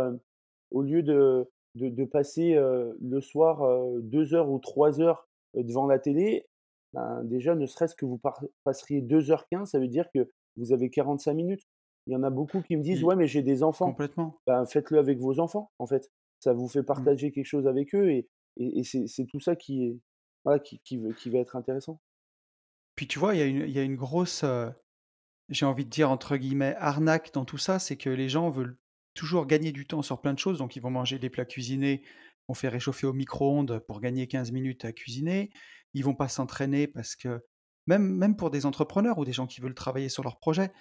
au lieu de de de passer, le soir, heu, 2 heures ou 3 heures, heu, devant la télé, ben, déjà ne serait-ce que vous passeriez 2:15, ça veut dire que vous avez 45 minutes. Il y en a beaucoup qui me disent: «Ouais, mais j'ai des enfants». complètement. Ben, faites-le avec vos enfants, en fait. Ça vous fait Mmh. partager quelque chose avec eux et et et c'est c'est tout ça qui est voilà, qui qui va être intéressant. Puis tu vois, il y a une il y a une grosse, j'ai envie de dire entre guillemets «arnaque» dans tout ça, c'est que les gens veulent toujours gagner du temps sur plein de choses, donc ils vont manger des plats cuisinés, vont faire réchauffer au micro-ondes pour gagner 15 minutes à cuisiner. Ils vont pas s'entraîner parce que même même pour des entrepreneurs ou des gens qui veulent travailler sur leur projet,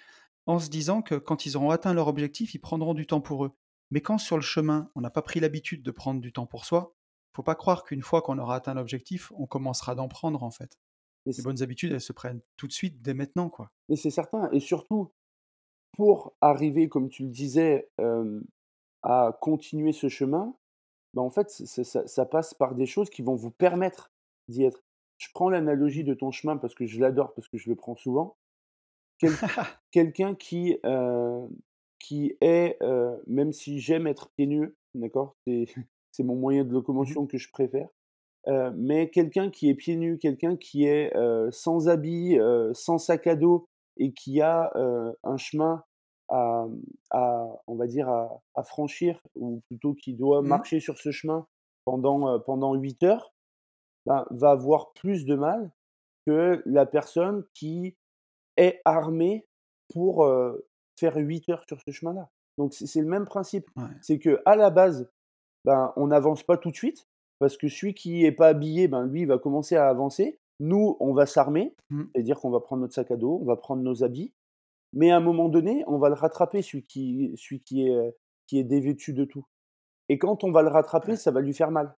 en se disant que quand ils auront atteint leur objectif, ils prendront du temps pour eux. Mais quand sur le chemin, on n'a pas pris l'habitude de prendre du temps pour soi, faut pas croire qu'une fois qu'on aura atteint l'objectif, on commencera d'en prendre en fait. Les bonnes habitudes, elles se prennent tout de suite, dès maintenant, quoi. mais c'est certain et surtout pour arriver, comme tu le disais, à continuer ce chemin, bah, en fait, ça ça passe par des choses qui vont vous permettre d'y être. Je prends l'analogie de ton chemin parce que je l'adore, parce que je le prends souvent. Quel quelqu'un qui, qui est, même si j'aime être pieds nus, d'accord? C'est c'est mon moyen de Mmh mh. locomotion que je préfère. Mais quelqu'un qui est pieds nus, quelqu'un qui est, sans habit, sans sac à dos et qui a, un chemin à, mmh, à on va dire à à franchir ou plutôt qui doit Mmh. marcher sur ce chemin pendant, pendant 8 heures, ben, va avoir plus de mal que la personne qui est armée pour, faire 8 heures sur ce chemin-là. Donc c'est le même principe. Ouais. C'est qu'à la base, ben, on n'avance pas tout de suite, parce que celui qui est pas habillé, ben, lui, il va commencer à avancer. Nous, on va s'armer, Mmh. c'est-à-dire qu'on va prendre notre sac à dos, on va prendre nos habits, mais à un moment donné, on va le rattraper, celui qui celui qui est, heu, qui est dévêtu de tout et quand on va le rattraper, ça va lui faire mal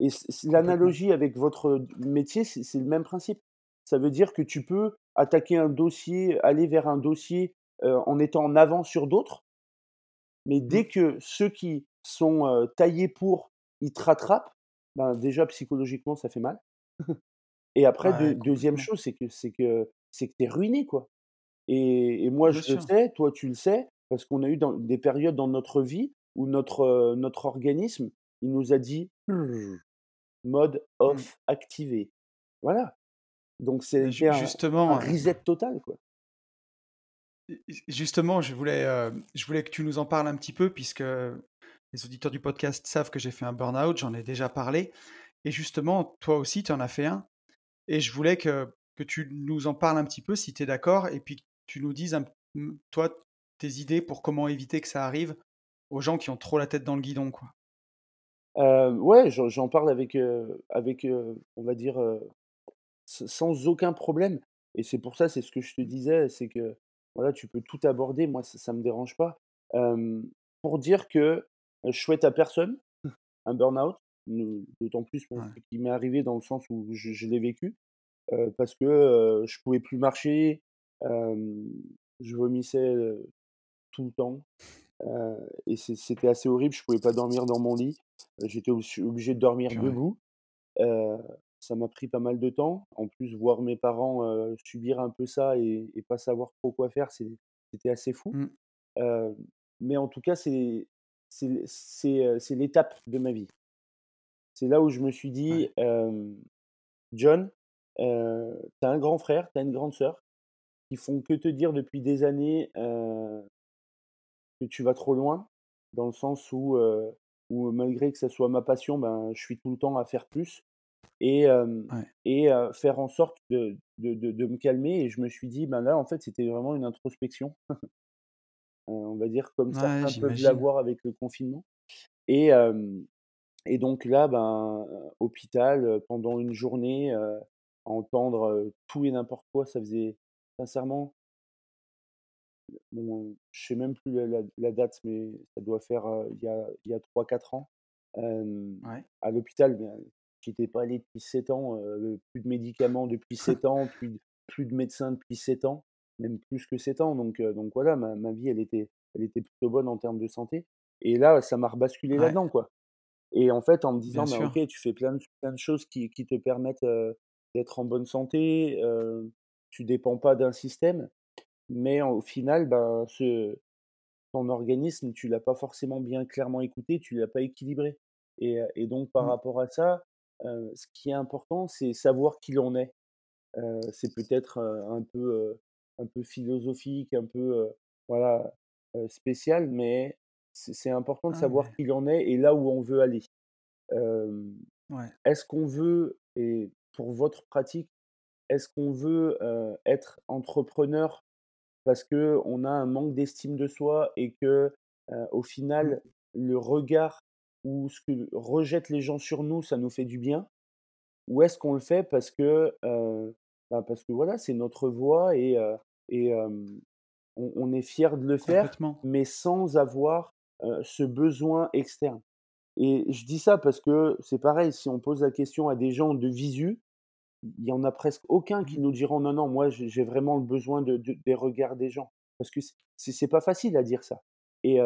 et l'analogie avec votre métier, c'est le même principe. Ça veut dire que tu peux attaquer un dossier, aller vers un dossier, heu, en étant en avance sur d'autres, mais Mmh. dès que ceux qui sont, heu, taillés pour, ils te rattrapent, ben, déjà psychologiquement ça fait mal et après deux Ouais, 2 complètement. chose, c'est que c'est que c'est que tu es ruiné, quoi et et moi Bien je le sais, toi tu le sais, parce qu'on a eu dans des périodes dans notre vie où notre, notre organisme, il nous a dit: «Mode Mmh. off activé». Voilà, donc Bah, ju c'était un un justement, reset total, quoi. ju justement, je voulais, je voulais que tu nous en parles un petit peu puisque les auditeurs du podcast savent que j'ai fait un burn-out, j'en ai déjà parlé et justement, toi aussi, tu en as fait un et je voulais que que tu nous en parles un petit peu si tu es d'accord et puis que tu nous dises un mmh, toi, tes idées pour comment éviter que ça arrive aux gens qui ont trop la tête dans le guidon, quoi. Heu, ouais, j'en parle avec, avec, on va dire, sans aucun problème et c'est pour ça, c'est ce que je te disais, c'est que, voilà, tu peux tout aborder, moi ça ça me dérange pas. Pour dire que, je souhaite à personne un burn-out, ne d'autant plus pour Ouais. ce qui m'est arrivé dans le sens où je je l'ai vécu, parce que, heu, je pouvais plus marcher, je vomissais, tout le temps. et c'était assez horrible, je pouvais pas dormir dans mon lit. J'étais obligé de dormir debout. Ça m'a pris pas mal de temps. En plus, voir mes parents, subir un peu ça et et pas savoir trop quoi faire, c'était assez fou. Mmh. Mais en tout cas, c'est l'étape de ma vie. C'est là où je me suis dit, «John, heu, tu as un grand frère, tu as une grande sœur qui font que te dire depuis des années, que tu vas trop loin». Dans le sens où, malgré que ça soit ma passion, ben, je suis tout le temps à faire plus et Ouais. faire en sorte de de de de me calmer et je me suis dit: «Ben, là, en fait, c'était vraiment une introspection». On va dire comme Ouais, certains peuvent l'avoir avec le confinement et et donc là, ben, hôpital, pendant une journée, à entendre, tout et n'importe quoi, ça faisait sincèrement bon, je sais même plus la la la date, mais ça doit faire, il y a a 3-4 ans. Ouais. à l'hôpital, ben, j'y étais pas allé depuis 7 ans, plus de médicaments depuis 7 ans, plus de plus de médecins depuis 7 ans, même plus que 7 ans donc donc voilà, ma ma vie, elle était elle était plutôt bonne en termes de santé et là, ça m'a rebasculé Ouais, là-dedans, quoi et en fait, en me disant: «Ben, OK, tu fais plein de plein de choses qui qui te permettent, d'être en bonne santé, heu, tu dépends pas d'un système, mais au final, ben, ce ton organisme, tu l'as pas forcément bien clairement écouté, tu l'as pas équilibré et donc par Mmh. rapport à ça, ce qui est important, c'est savoir qui l'on est. C'est peut-être, un peu, un peu philosophique, un peu, voilà, spécial, mais c'est important de Ah savoir qui l'on est et là où on veut aller. Ouais. est-ce qu'on veut et pour votre pratique, est-ce qu'on veut, être entrepreneur parce qu'on a un manque d'estime de soi et que, au Mmh. final, le regard ou ce que rejettent les gens sur nous, ça nous fait du bien? Ou est-ce qu'on le fait parce que, bah, parce que voilà, c'est notre voix et et on on est fier de le faire, mais sans avoir, heu, ce besoin externe? Et je dis ça parce que c'est pareil, si on pose la question à des gens de visu, il y en a presque aucun Mmh. qui nous diront: «Non, non, moi j'ai vraiment le besoin de de des regards des gens». Parce que c'est pas facile à dire ça et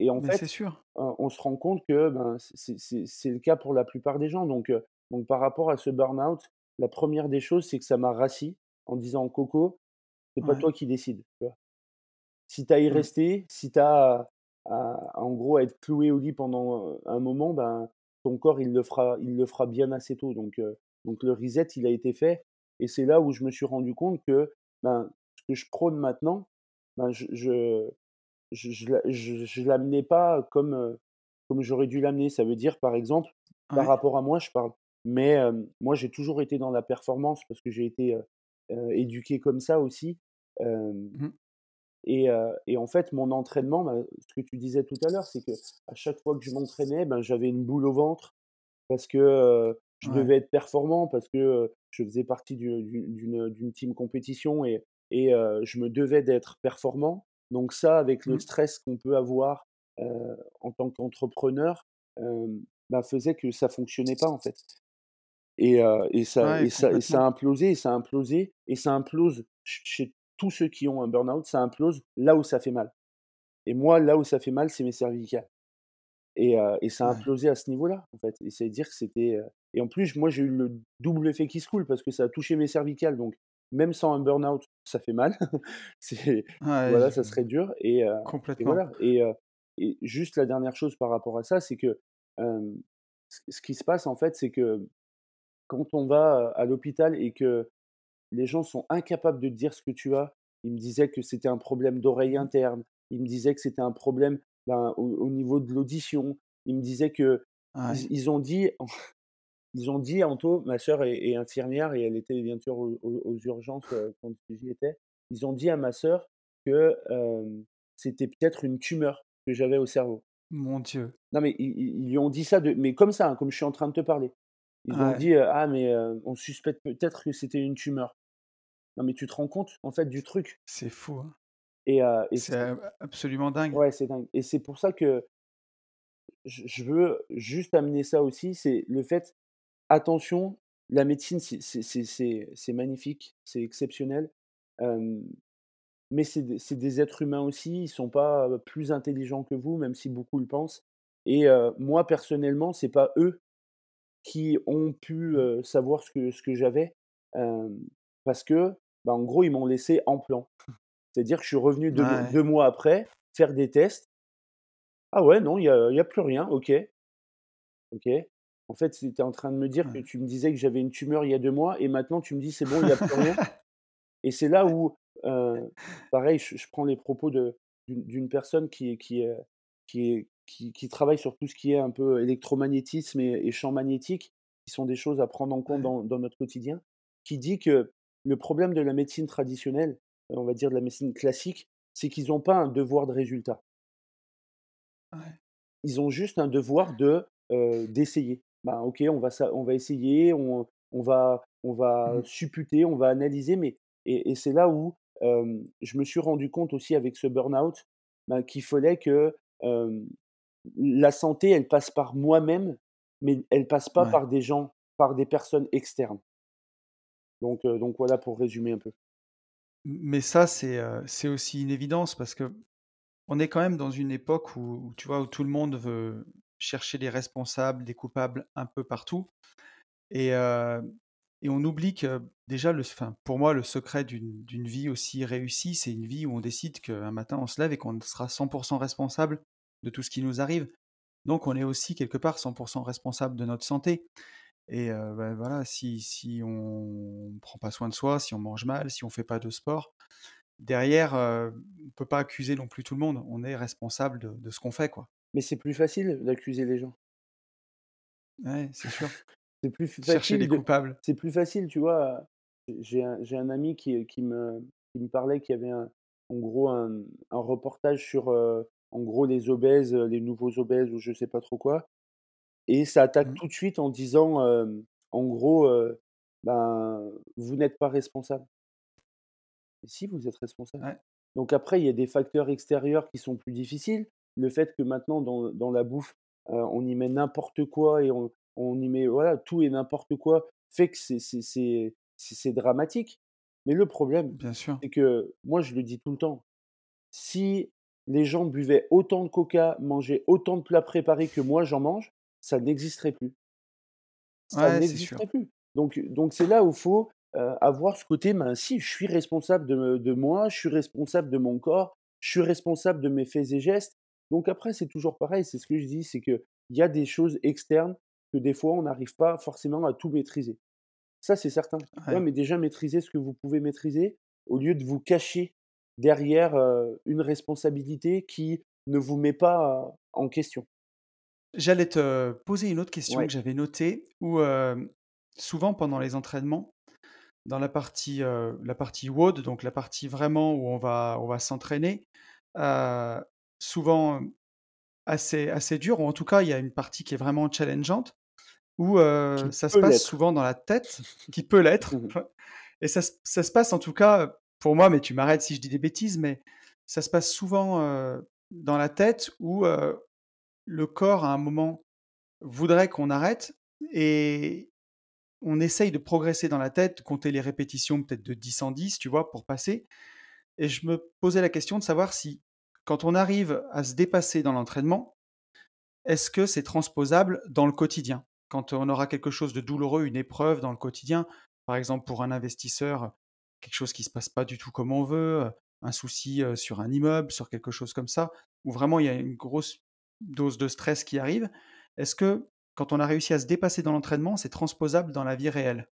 et en Mais fait, sûr. on se rend compte que, ben, c'est le cas pour la plupart des gens donc donc par rapport à ce burn-out, la première des choses, c'est que ça m'a rassis en disant: «Coco, c'est pas Ouais. toi qui décides», tu vois? Si tu as à y Mmh. rester, si tu as à en gros, à être cloué au lit pendant, un moment, ben, ton corps, il le fera il le fera bien assez tôt donc donc le reset, il a été fait et c'est là où je me suis rendu compte que, ben, ce que je prône maintenant, ben, je je je je je l'amenais pas comme, comme j'aurais dû l'amener. Ça veut dire, par exemple, par rapport à moi, je parle, mais moi, j'ai toujours été dans la performance parce que j'ai été, éduqué comme ça aussi, Mmh. Et heu et en fait, mon entraînement, bah, ce que tu disais tout à l'heure, c'est qu'à chaque fois que je m'entraînais, ben, j'avais une boule au ventre parce que, je Ouais. devais être performant, parce que, je faisais partie d'u d'u d'une, d'une team compétition et et je me devais d'être performant. Donc ça, avec le Mmh. stress qu'on peut avoir, en tant qu'entrepreneur, bah, faisait que ça fonctionnait pas, en fait et et ça Ouais, et ça et ça a implosé et ça a implosé et ça implose ch chez tous ceux qui ont un burn-out, ça implose là où ça fait mal et moi, là où ça fait mal, c'est mes cervicales et et ça a Ouais. implosé à ce niveau-là, en fait et c'est dire que c'était, heu et en plus, moi, j'ai eu le double effet qui se coule parce que ça a touché mes cervicales donc même sans un burn-out, ça fait mal. C'est Ouais, voilà, ça serait dur et et complètement. voilà et heu et juste la dernière chose par rapport à ça, c'est que, ce qui se passe, en fait, c'est que quand on va, à l'hôpital et que les gens sont incapables de te dire ce que tu as. Ils me disaient que c'était un problème d'oreille Mmh. interne. Ils me disaient que c'était un problème, ben, au au niveau de l'audition. Ils me disaient que Ouais. ils ils ont dit ils ont dit Anto, ma sœur est est infirmière et elle était bien sûr aux urgences, quand j'y étais. Ils ont dit à ma sœur que, c'était peut-être une tumeur que j'avais au cerveau. Mon Dieu. Non mais ils ils ils lui ont dit ça de mais comme ça, hein, comme je suis en train de te parler. Ils ont dit, «Ah mais, on suspecte peut-être que c'était une tumeur». Non mais tu te rends compte, en fait, du truc? C'est fou, hein. Et C'est absolument dingue. ouais, c'est dingue et c'est pour ça que je veux juste amener ça aussi, c'est le fait attention, la médecine, c'est magnifique, c'est exceptionnel, mais c'est des êtres humains aussi, ils sont pas, plus intelligents que vous, même si beaucoup le pensent et moi personnellement, c'est pas eux qui ont pu, savoir ce que ce que j'avais, parce que, bah, en gros, ils m'ont laissé en plan. C'est-à-dire que je suis revenu 2 mo Ouais, 2 mois après faire des tests. «Ah ouais, non, il y a y a plus rien, OK, OK». En fait, tu étais en train de me dire que tu me disais que j'avais une tumeur il y a 2 mois et maintenant tu me dis: «C'est bon, il y a plus rien». Et c'est là où, pareil, je je prends les propos d'une personne qui qui qui est qui qui travaille sur tout ce qui est un peu électromagnétisme et et champs magnétiques, qui sont des choses à prendre en compte dans dans notre quotidien, qui dit que le problème de la médecine traditionnelle, on va dire de la médecine classique, c'est qu'ils ont pas un devoir de résultat. ouais. Ils ont juste un devoir de, heu, d'essayer. Bah, OK, on va on va essayer, on on va on va Mmh supputer, on va analyser, mais et et c'est là où, je me suis rendu compte aussi avec ce burn-out, bah, qu'il fallait que, la santé, elle passe par moi-même, mais elle passe pas Ouais. par des gens, par des personnes externes. Donc donc voilà pour résumer un peu. mais ça, c'est, c'est aussi une évidence parce qu'on est quand même dans une époque où où tu vois, où tout le monde veut chercher des responsables, des coupables un peu partout et et on oublie que déjà le enfin, pour moi, le secret d'une d'une vie aussi réussie, c'est une vie où on décide qu'un matin, on se lève et qu'on sera 100% responsable de tout ce qui nous arrive. Donc on est aussi quelque part 100% responsable de notre santé et bah, voilà, si si on prend pas soin de soi, si on mange mal, si on fait pas de sport, derrière, on peut pas accuser non plus tout le monde. On est responsable de de ce qu'on fait, quoi. Mais c'est plus facile d'accuser les gens. Ouais, c'est sûr. C'est plus f Chercher facile de coupables. c'est plus facile, tu vois? J'ai un ami qui, qui me qui me parlait qu'il y avait un en gros un un reportage sur, en gros les obèses, les nouveaux obèses ou je sais pas trop quoi et ça attaque Mmh. tout de suite en disant, en gros, ben: «Vous n'êtes pas responsable». Si, vous êtes responsable. Ouais, Donc après, il y a des facteurs extérieurs qui sont plus difficiles. Le fait que maintenant dans dans la bouffe, on y met n'importe quoi et on on y met voilà, tout et n'importe quoi fait que c'est dramatique. Mais le problème, c'est que moi je le dis tout le temps, si les gens buvaient autant de coca, mangeaient autant de plats préparés que moi j'en mange, ça n'existerait plus. Ça Ouais, n'existerait plus. Donc donc c'est là où il faut, heu, avoir ce côté, ben, si, je suis responsable de de moi, je suis responsable de mon corps, je suis responsable de mes faits et gestes. Donc après, c'est toujours pareil, c'est ce que je dis, c'est qu'il y a des choses externes que des fois on n'arrive pas forcément à tout maîtriser. Ça, c'est certain. Ouais, Ouais. mais déjà maîtriser ce que vous pouvez maîtriser, au lieu de vous cacher derrière, une responsabilité qui ne vous met pas, en question. J'allais te poser une autre question Ouais. que j'avais notée où, souvent pendant les entraînements, dans la partie, la partie WOD, donc la partie vraiment où on va on va s'entraîner, souvent, assez assez dure ou en tout cas, il y a une partie qui est vraiment challengeante où, ça se passe souvent dans la tête, qui peut l'être et ça ça se passe en tout cas, pour moi, mais tu m'arrêtes si je dis des bêtises, mais ça se passe souvent, heu, dans la tête où, heu, le corps à un moment voudrait qu'on arrête et on essaye de progresser dans la tête, compter les répétitions peut-être de 10 en 10, tu vois, pour passer. Et je me posais la question de savoir si, quand on arrive à se dépasser dans l'entraînement, est-ce que c'est transposable dans le quotidien? Quand on aura quelque chose de douloureux, une épreuve dans le quotidien, par exemple pour un investisseur, quelque chose qui se passe pas du tout comme on veut, un souci sur un immeuble, sur quelque chose comme ça, où vraiment il y a une grosse dose de stress qui arrive. Est-ce que quand on a réussi à se dépasser dans l'entraînement, c'est transposable dans la vie réelle?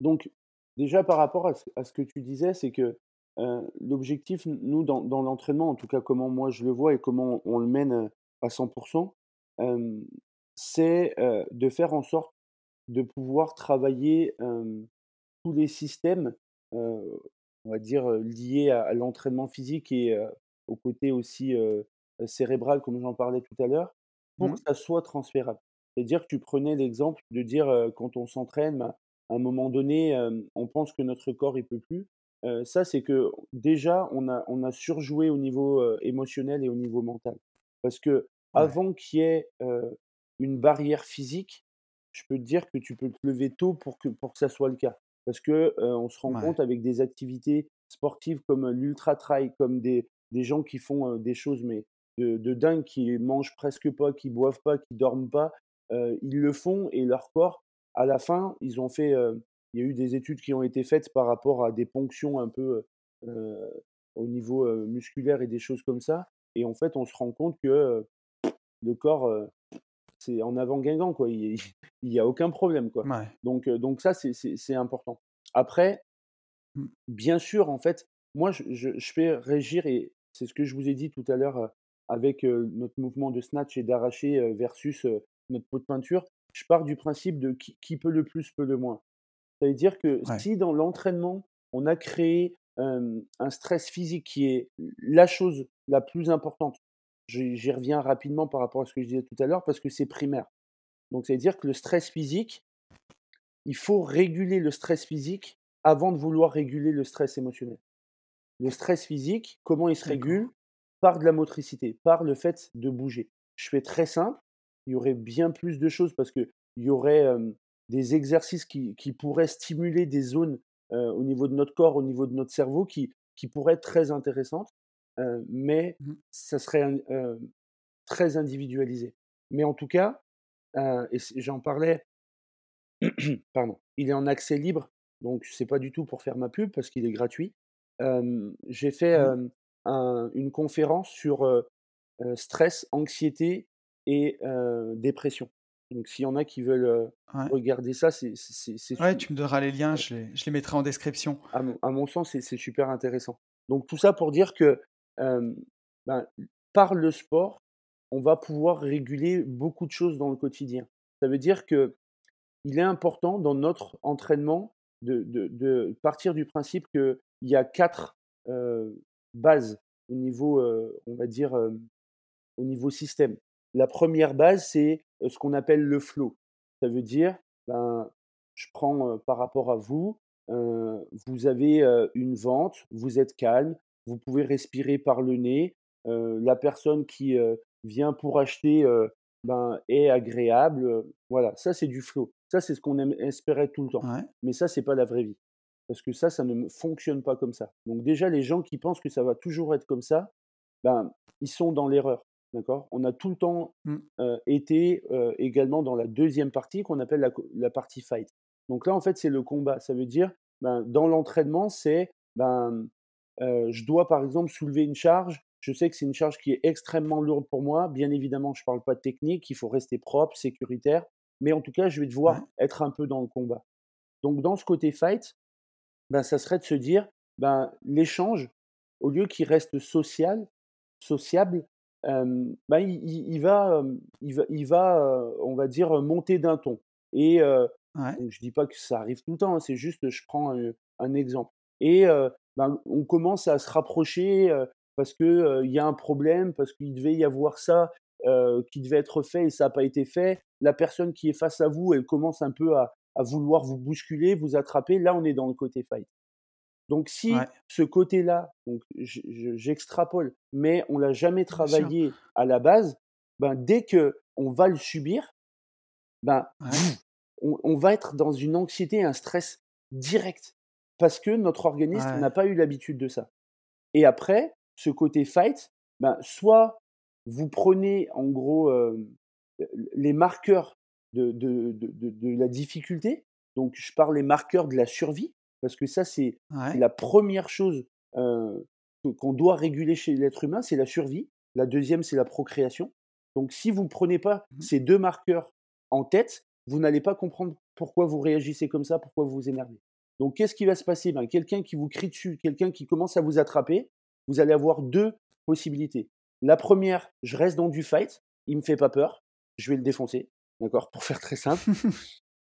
Donc, déjà par rapport à ce que tu disais, c'est que, l'objectif, nous, dans l'entraînement, en tout cas comment moi je le vois et comment on le mène, à 100 hem, c'est, heu, de faire en sorte de pouvoir travailler, tous les systèmes, heu, on va dire, heu, liés à à l'entraînement physique et heu, au côté aussi, heu, cérébral comme j'en parlais tout à l'heure, pour que Mmh, ça soit transférable. C'est-à-dire que tu prenais l'exemple de dire, heu, quand on s'entraîne, ben, à un moment donné, hem, on pense que notre corps il peut plus. Heu, ça, c'est que déjà on a on a surjoué au niveau, heu, émotionnel et au niveau mental. Parce ouais, qu'avant qu'il y ait, heu, une barrière physique, je peux te dire que tu peux te lever tôt pour que pour que ça soit le cas. Parce que, on se rend ouais, compte avec des activités sportives comme l'ultra trail, comme des, des gens qui font des choses mais de, de dingue, qui mangent presque pas, qui boivent pas, qui dorment pas, ils le font et leur corps, à la fin, ils ont fait, il y a eu des études qui ont été faites par rapport à des ponctions un peu au niveau musculaire et des choses comme ça. Et en fait, on se rend compte que le corps, c'est en avant Guingamp, quoi. Il n'y a aucun problème, quoi. Donc, donc ça, c'est important. Après, mmh. bien sûr, en fait, moi, je, je, fais régir, et c'est ce que je vous ai dit tout à l'heure avec notre mouvement de snatch et d'arracher versus notre pot de peinture. Je pars du principe de qui, peut le plus, peut le moins. Ça veut dire que si dans l'entraînement, on a créé un stress physique qui est la chose la plus importante, j'y reviens rapidement par rapport à ce que je disais tout à l'heure, parce que c'est primaire. Donc, ça veut dire que le stress physique, il faut réguler le stress physique avant de vouloir réguler le stress émotionnel. Le stress physique, comment il se régule? Par de la motricité, par le fait de bouger. Je fais très simple, il y aurait bien plus de choses parce qu'il y aurait des exercices qui, pourraient stimuler des zones au niveau de notre corps, au niveau de notre cerveau, qui, qui pourraient être très intéressantes, mais mmh ça serait très individualisé. Mais en tout cas, et j'en parlais, pardon, il est en accès libre, donc c'est pas du tout pour faire ma pub parce qu'il est gratuit. J'ai fait mmh une conférence sur stress, anxiété et dépression. Donc s'il y en a qui veulent regarder ça, c'est Ouais, tu me donneras les liens, je les, je les mettrai en description. À mon, sens, c'est super intéressant. Donc tout ça pour dire que ben, par le sport, on va pouvoir réguler beaucoup de choses dans le quotidien. Ça veut dire que il est important dans notre entraînement de, partir du principe qu'il y a quatre bases au niveau, on va dire, au niveau système. La première base, c'est ce qu'on appelle le flow. Ça veut dire, ben, je prends par rapport à vous, vous avez une vente, vous êtes calme, vous pouvez respirer par le nez, la personne qui vient pour acheter ben, est agréable. voilà, ça c'est du flow. Ça c'est ce qu'on espérait tout le temps. Mais ça c'est pas la vraie vie. Parce que ça, ça ne fonctionne pas comme ça. Donc déjà, les gens qui pensent que ça va toujours être comme ça, ben, ils sont dans l'erreur. D'accord? On a tout le temps mmh. été également dans la deuxième partie qu'on appelle la, partie fight. Donc là, en fait, c'est le combat. Ça veut dire, ben, dans l'entraînement, c'est, ben, je dois par exemple soulever une charge. Je sais que c'est une charge qui est extrêmement lourde pour moi. Bien évidemment, je ne parle pas de technique. Il faut rester propre, sécuritaire. Mais en tout cas, je vais devoir être un peu dans le combat. Donc, dans ce côté fight, ben, ça serait de se dire, ben, l'échange, au lieu qu'il reste social, sociable, bah, il, va, il va, il va on va dire, monter d'un ton. Et je dis pas que ça arrive tout le temps, hein, c'est juste, je prends un, exemple. Et ben, on commence à se rapprocher parce qu'il il y a un problème, parce qu'il devait y avoir ça qui devait être fait et ça n'a pas été fait. La personne qui est face à vous, elle commence un peu à, à vouloir vous bousculer, vous attraper. Là, on est dans le côté fight. Donc si ce côté-là, donc j'extrapole, mais on l'a jamais travaillé à la base, ben dès que on va le subir, ben on, va être dans une anxiété, un stress direct, parce que notre organisme n'a pas eu l'habitude de ça. Et après, ce côté fight, ben soit vous prenez en gros les marqueurs de, de, de, la difficulté, donc je parle les marqueurs de la survie, parce que ça, c'est la première chose qu'on doit réguler chez l'être humain, c'est la survie. La deuxième, c'est la procréation. Donc, si vous ne prenez pas mmh ces deux marqueurs en tête, vous n'allez pas comprendre pourquoi vous réagissez comme ça, pourquoi vous vous énervez. Donc, qu'est-ce qui va se passer? Ben, Quelqu'un qui vous crie dessus, quelqu'un qui commence à vous attraper, vous allez avoir deux possibilités. La première, je reste dans du fight, il ne me fait pas peur, je vais le défoncer, d'accord, pour faire très simple.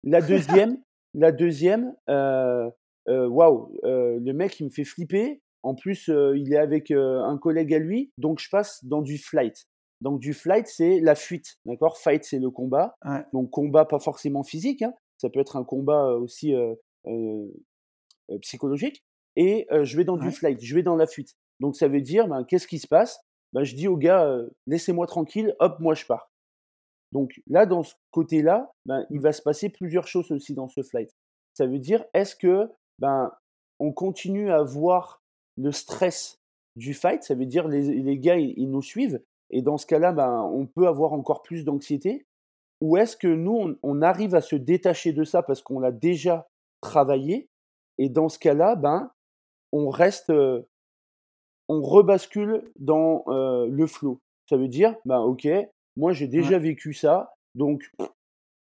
la deuxième, la deuxième waouh, le mec, il me fait flipper. En plus, il est avec un collègue à lui, donc je passe dans du flight. Donc du flight, c'est la fuite, d'accord? Fight, c'est le combat. Donc combat pas forcément physique, hein. ça peut être un combat aussi psychologique. Et je vais dans du flight, je vais dans la fuite. Donc ça veut dire, ben, qu'est-ce qui se passe? Ben, Je dis au gars, laissez-moi tranquille, hop, moi je pars. Donc là, dans ce côté-là, ben, il va se passer plusieurs choses aussi dans ce flight. Ça veut dire, est-ce que ben, on continue à voir le stress du fight, ça veut dire les les gars, ils ils nous suivent et dans ce cas-là, ben, on peut avoir encore plus d'anxiété? Ou est-ce que nous, on on arrive à se détacher de ça parce qu'on l'a déjà travaillé et dans ce cas-là, ben, on reste, heu, on rebascule dans, heu, le flow? Ça veut dire: «Ben, OK, moi j'ai Ouais, déjà vécu ça, donc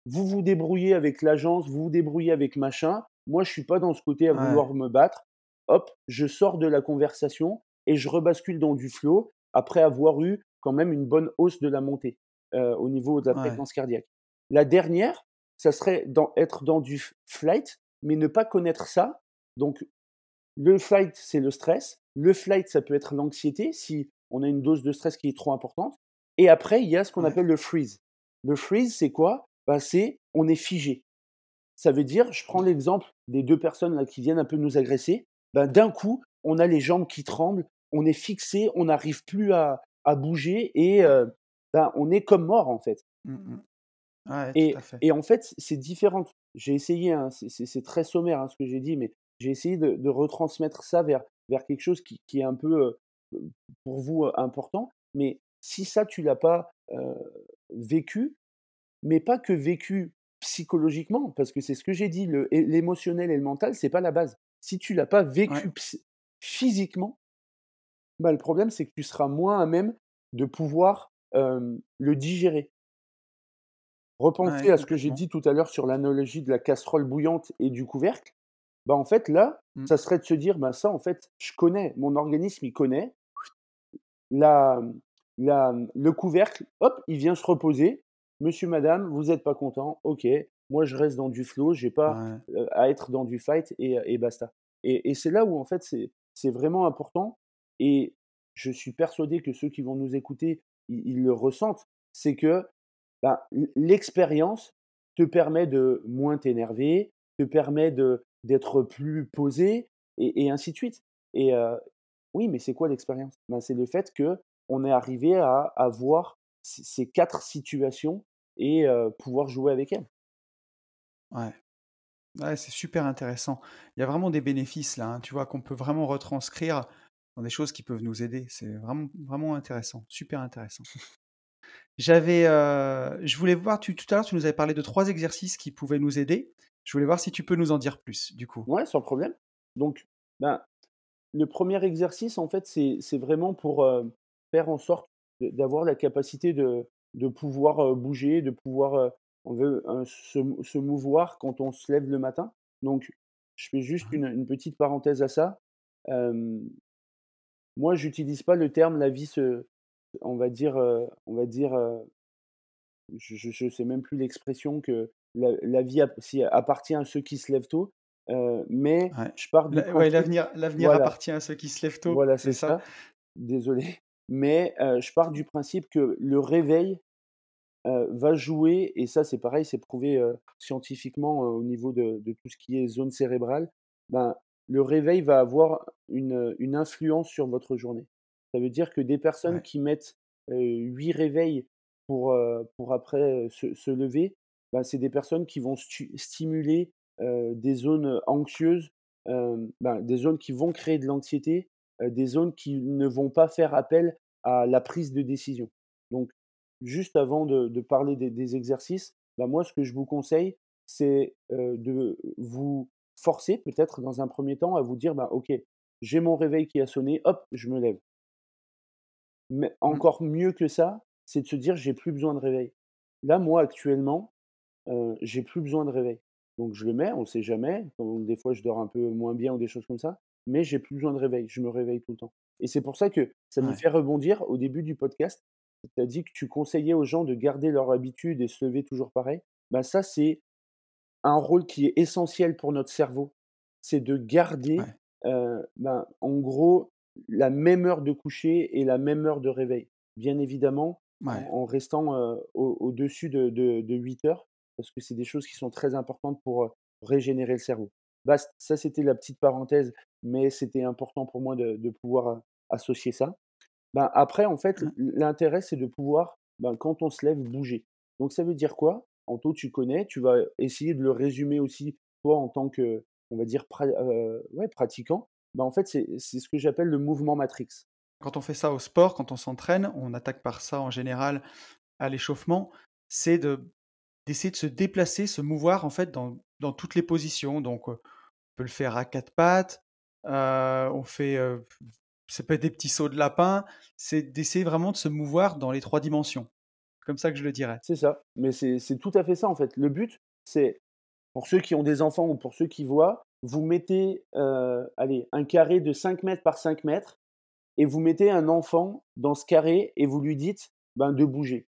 vous vous débrouillez avec l'agence, vous vous débrouillez avec machin. Moi, je suis pas dans ce côté à ouais, vouloir me battre. Hop, je sors de la conversation et je rebascule dans du flow après avoir eu quand même une bonne hausse de la montée, heu, au niveau de la ouais, fréquence cardiaque. La dernière, ça serait dans être dans du flight, mais ne pas connaître ça. Donc le fight, c'est le stress. Le flight, ça peut être l'anxiété si on a une dose de stress qui est trop importante. Et après, il y a ce qu'on ouais, appelle le freeze. Le freeze, c'est quoi? Bah, c'est on est figé. Ça veut dire, je prends l'exemple des 2 personnes là qui viennent un peu nous agresser, ben, d'un coup, on a les jambes qui tremblent, on est fixé, on n'arrive plus à à bouger et ben, on est comme mort, en fait. mmh mh. Ouais, tout Et à fait. et en fait, c'est différent. J'ai essayé, hein, c'est très sommaire, hein, ce que j'ai dit, mais j'ai essayé de de retransmettre ça vers vers quelque chose qui qui est un peu, pour vous, important. Mais si ça, tu l'as pas, vécu, mais pas que vécu psychologiquement, parce que c'est ce que j'ai dit, l'émotionnel et le mental, c'est pas la base. Si tu l'as pas vécu physiquement, bah, le problème, c'est que tu seras moins à même de pouvoir, le digérer. Ouais, Repensez à ce que j'ai dit tout à l'heure sur l'analogie de la casserole bouillante et du couvercle. Bah, en fait, là, Mmh. ça serait de se dire: «Bah, ça, en fait, je connais, mon organisme, il connaît. La, mmh, la, mmh, le couvercle, hop, il vient se reposer. Monsieur, madame, vous êtes pas content, OK, moi je reste dans du flow, j'ai pas, Ouais, à être dans du fight et et basta. Et et c'est là où en fait c'est c'est vraiment important et je suis persuadé que ceux qui vont nous écouter, ils ils le ressentent. C'est que, bah, l'expérience te permet de moins t'énerver, te permet d'être plus posé et ainsi de suite. Et oui, mais c'est quoi l'expérience? Ben, c'est le fait qu'on est arrivé à à voir c ces 4 situations et pouvoir jouer avec elles. ouais. Ouais, c'est super intéressant. Il y a vraiment des bénéfices là, hein, tu vois, qu'on peut vraiment retranscrire dans des choses qui peuvent nous aider. C'est vraiment vraiment intéressant, super intéressant. J'avais, heu, je voulais voir, tu tout à l'heure, tu nous avais parlé de 3 exercices qui pouvaient nous aider. Je voulais voir si tu peux nous en dire plus, du coup? Ouais, sans problème. Donc, ben, le premier exercice, en fait, c'est vraiment pour, heu, faire en sorte d'avoir la capacité de de pouvoir, heu, bouger, de pouvoir, on veut, se mouvoir quand on se lève le matin. Donc, je fais juste Mmh une une petite parenthèse à ça. Moi, j'utilise pas le terme «la vie se» on va dire, on va dire, je ne sais même plus l'expression que la la vie si appartient à ceux qui se lèvent tôt, mais Ouais. je pars ouais, principe l'avenir l'avenir voilà, appartient à ceux qui se lèvent tôt, voilà, c'est ça? ça, désolé, mais je pars du principe que le réveil, va jouer et ça, c'est pareil, c'est prouvé, scientifiquement, au niveau de de tout ce qui est zone cérébrale. Ben, le réveil va avoir une, une influence sur votre journée. Ça veut dire que des personnes Ouais, qui mettent, 8 réveils pour, pour après, se se lever, bah, c'est des personnes qui vont stu stimuler, des zones, anxieuses, ben, des zones qui vont créer de l'anxiété, des zones qui ne vont pas faire appel à la prise de décision. Donc Juste avant de de parler des des exercices, bah, moi, ce que je vous conseille, c'est, de vous forcer peut-être dans un premier temps à vous dire: «Bah, OK, j'ai mon réveil qui a sonné, hop, je me lève». Mais mmh, encore mieux que ça, c'est de se dire: «J'ai plus besoin de réveil». Là, moi, actuellement, j'ai plus besoin de réveil. Donc je le mets, on sait jamais, donc des fois je dors un peu moins bien ou des choses comme ça, mais j'ai plus besoin de réveil, je me réveille tout le temps. Et c'est pour ça que ça me fait rebondir au début du podcast, tu as dit que tu conseillais aux gens de garder leur habitude et se lever toujours pareil. Bah, ça, c'est un rôle qui est essentiel pour notre cerveau. C'est de garder, ouais, ben, en gros, la même heure de coucher et la même heure de réveil. Bien évidemment, en ouais, en restant, au au-dessus de de de 8 heures, parce que c'est des choses qui sont très importantes pour, régénérer le cerveau. Bah, ça, c'était la petite parenthèse, mais c'était important pour moi de de pouvoir, associer ça. Ben, après, en fait, hein, l'intérêt, c'est de pouvoir, ben, quand on se lève, bouger. Donc ça veut dire quoi? Anto, tu connais, tu vas essayer de le résumer aussi, toi, en tant que, on va dire, pra heu, ouais, pratiquant. Bah, en fait, c'est ce que j'appelle le mouvement matrix. Quand on fait ça au sport, quand on s'entraîne, on attaque par ça en général à l'échauffement, c'est de d'essayer de se déplacer, se mouvoir en fait dans dans toutes les positions. Donc, on peut le faire à 4 pattes, heu, on fait, ça peut être des petits sauts de lapin, c'est d'essayer vraiment de se mouvoir dans les 3 dimensions. Comme ça que je le dirais. C'est ça, mais c'est tout à fait ça, en fait. Le but, c'est pour ceux qui ont des enfants ou pour ceux qui voient, vous mettez, heu, allez, un carré de 5 mètres par 5 mètres et vous mettez un enfant dans ce carré et vous lui dites, ben, de bouger.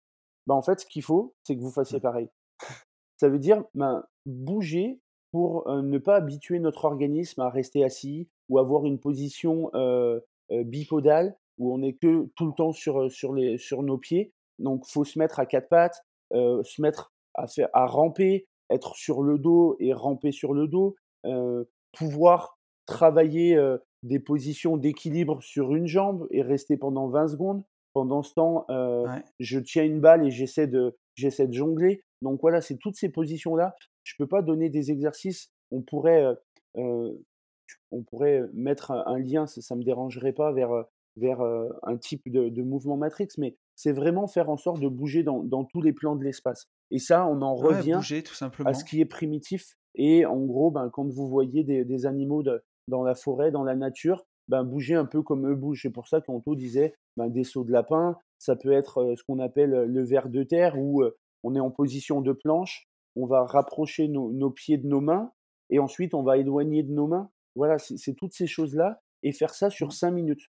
Ben, en fait, ce qu'il faut, c'est que vous fassiez Mmh. pareil. Ça veut dire, ben, bouger pour, heu, ne pas habituer notre organisme à rester assis ou avoir une position, heu, bipodale où on est que tout le temps sur, sur les sur nos pieds. Donc faut se mettre à 4 pattes, se mettre à faire à ramper, être sur le dos et ramper sur le dos, pouvoir travailler, heu, des positions d'équilibre sur une jambe et rester pendant 20 secondes. Pendant ce temps, Ouais. je tiens une balle et j'essaie de j'essaie de jongler. Donc voilà, c'est toutes ces positions-là. Je peux pas donner des exercices. On pourrait, on pourrait, mettre un lien, ça ça me dérangerait pas vers, vers, un type de de mouvement matrix, mais c'est vraiment faire en sorte de bouger dans dans tous les plans de l'espace et ça, on en Ouais, revient bouger tout à ce simplement. qui est primitif et en gros, ben, quand vous voyez des des animaux de dans la forêt, dans la nature, ben, bougez un peu comme eux bougent. C'est pour ça qu'Anto disait, ben, des sauts de lapin, ça peut être, heu, ce qu'on appelle, heu, le ver de terre où, heu, on est en position de planche, on va rapprocher nos nos pieds de nos mains et ensuite on va éloigner de nos mains. Voilà, c'est toutes ces choses-là et faire ça sur Mmh. 5 minutes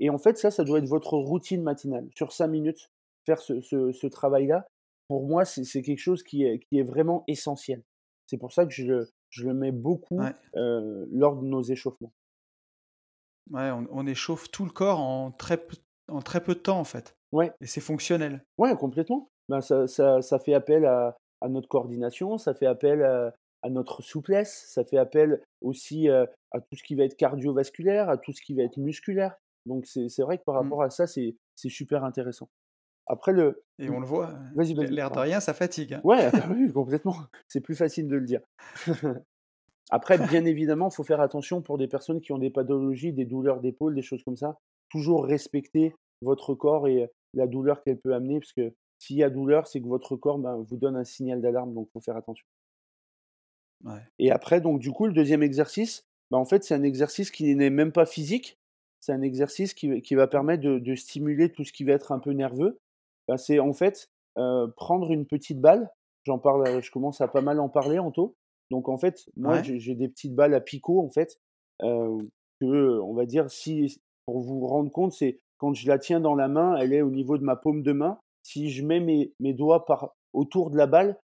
et en fait, ça, ça doit être votre routine matinale. Sur 5 minutes, faire ce ce ce travail-là, pour moi, c'est c'est quelque chose qui est qui est vraiment essentiel. C'est pour ça que je le je le mets beaucoup, Ouais. lors de nos échauffements. Ouais, on on échauffe tout le corps en très peu en très peu de temps, en fait Ouais, et c'est fonctionnel. ouais, complètement. Ben, ça ça ça fait appel à à notre coordination, ça fait appel à à notre souplesse, ça fait appel aussi, à tout ce qui va être cardiovasculaire, à tout ce qui va être musculaire. Donc c'est vrai que par Mmh rapport à ça, c'est super intéressant. Après le et on le voit, heu, vas-y, l'air vas-y, l'air de rien, ça fatigue, hein. Ouais, ah oui, complètement. C'est plus facile de le dire. Après, bien évidemment, il faut faire attention pour des personnes qui ont des pathologies, des douleurs d'épaule, des choses comme ça. Toujours respecter votre corps et la douleur qu'elle peut amener, parce que s'il y a douleur, c'est que votre corps, ben, vous donne un signal d'alarme, donc il faut faire attention. Ouais. Et après, donc du coup, le deuxième exercice, bah, en fait, c'est un exercice qui n'est même pas physique. C'est un exercice qui qui va permettre de de stimuler tout ce qui va être un peu nerveux. Bah, c'est en fait, heu, prendre une petite balle. J'en parle, je commence à pas mal en parler, Anto. Donc en fait, moi, Ouais, j'ai des petites balles à picot, en fait, heu, que, on va dire si pour vous rendre compte, c'est quand je la tiens dans la main, elle est au niveau de ma paume de main. Si je mets mes mes doigts par autour de la balle,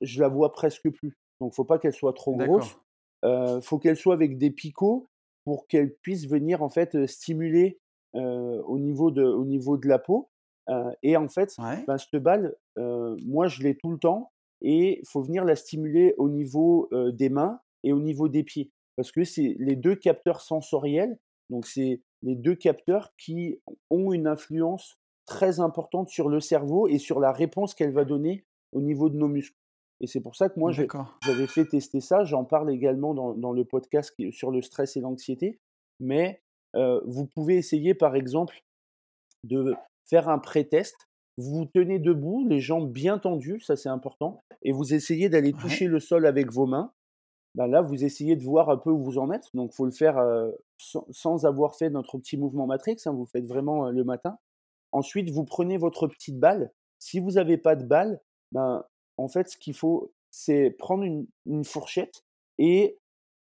je la vois presque plus. Donc faut pas qu'elle soit trop grosse. Heu, faut qu'elle soit avec des picots pour qu'elle puisse venir en fait, stimuler, heu, au niveau de au niveau de la peau. Et en fait, Ouais, ben, cette balle, moi je l'ai tout le temps et il faut venir la stimuler au niveau, des mains et au niveau des pieds. Parce que c'est les 2 capteurs sensoriels, donc c'est les 2 capteurs qui ont une influence très importante sur le cerveau et sur la réponse qu'elle va donner au niveau de nos muscles. Et c'est pour ça que moi, j'avais fait tester ça. J'en parle également dans dans le podcast sur le stress et l'anxiété. Mais, vous pouvez essayer, par exemple, de faire un pré-test. Vous vous tenez debout, les jambes bien tendues, ça c'est important et vous essayez d'aller Ouais, toucher le sol avec vos mains. Bah, là, vous essayez de voir un peu où vous en êtes. Donc faut le faire, sans sans avoir fait notre petit mouvement matrix, hein. Vous faites vraiment, le matin. Ensuite, vous prenez votre petite balle. Si vous avez pas de balle, ben, en fait, ce qu'il faut, c'est prendre une une fourchette et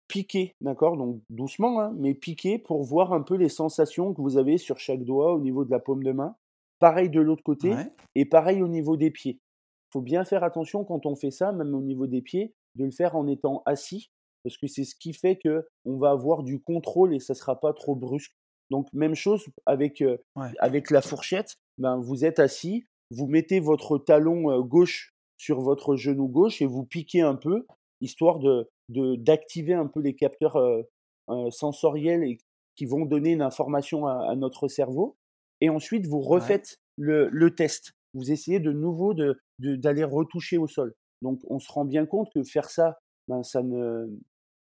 piquer, d'accord? Donc doucement, hein, mais piquer pour voir un peu les sensations que vous avez sur chaque doigt au niveau de la paume de main. Pareil de l'autre côté ouais, et pareil au niveau des pieds. Il Faut bien faire attention quand on fait ça, même au niveau des pieds, de le faire en étant assis parce que c'est ce qui fait qu'on va avoir du contrôle et ça sera pas trop brusque. Donc même chose avec, ouais, avec la fourchette, ben, vous êtes assis, vous mettez votre talon, heu, gauche sur votre genou gauche et vous piquez un peu, histoire de d'activer un peu les capteurs, heu, sensoriels et qui vont donner une information à à notre cerveau et ensuite vous ouais, refaites le le test. Vous essayez de nouveau de de d'aller retoucher au sol. Donc on se rend bien compte que faire ça, ben, ça ne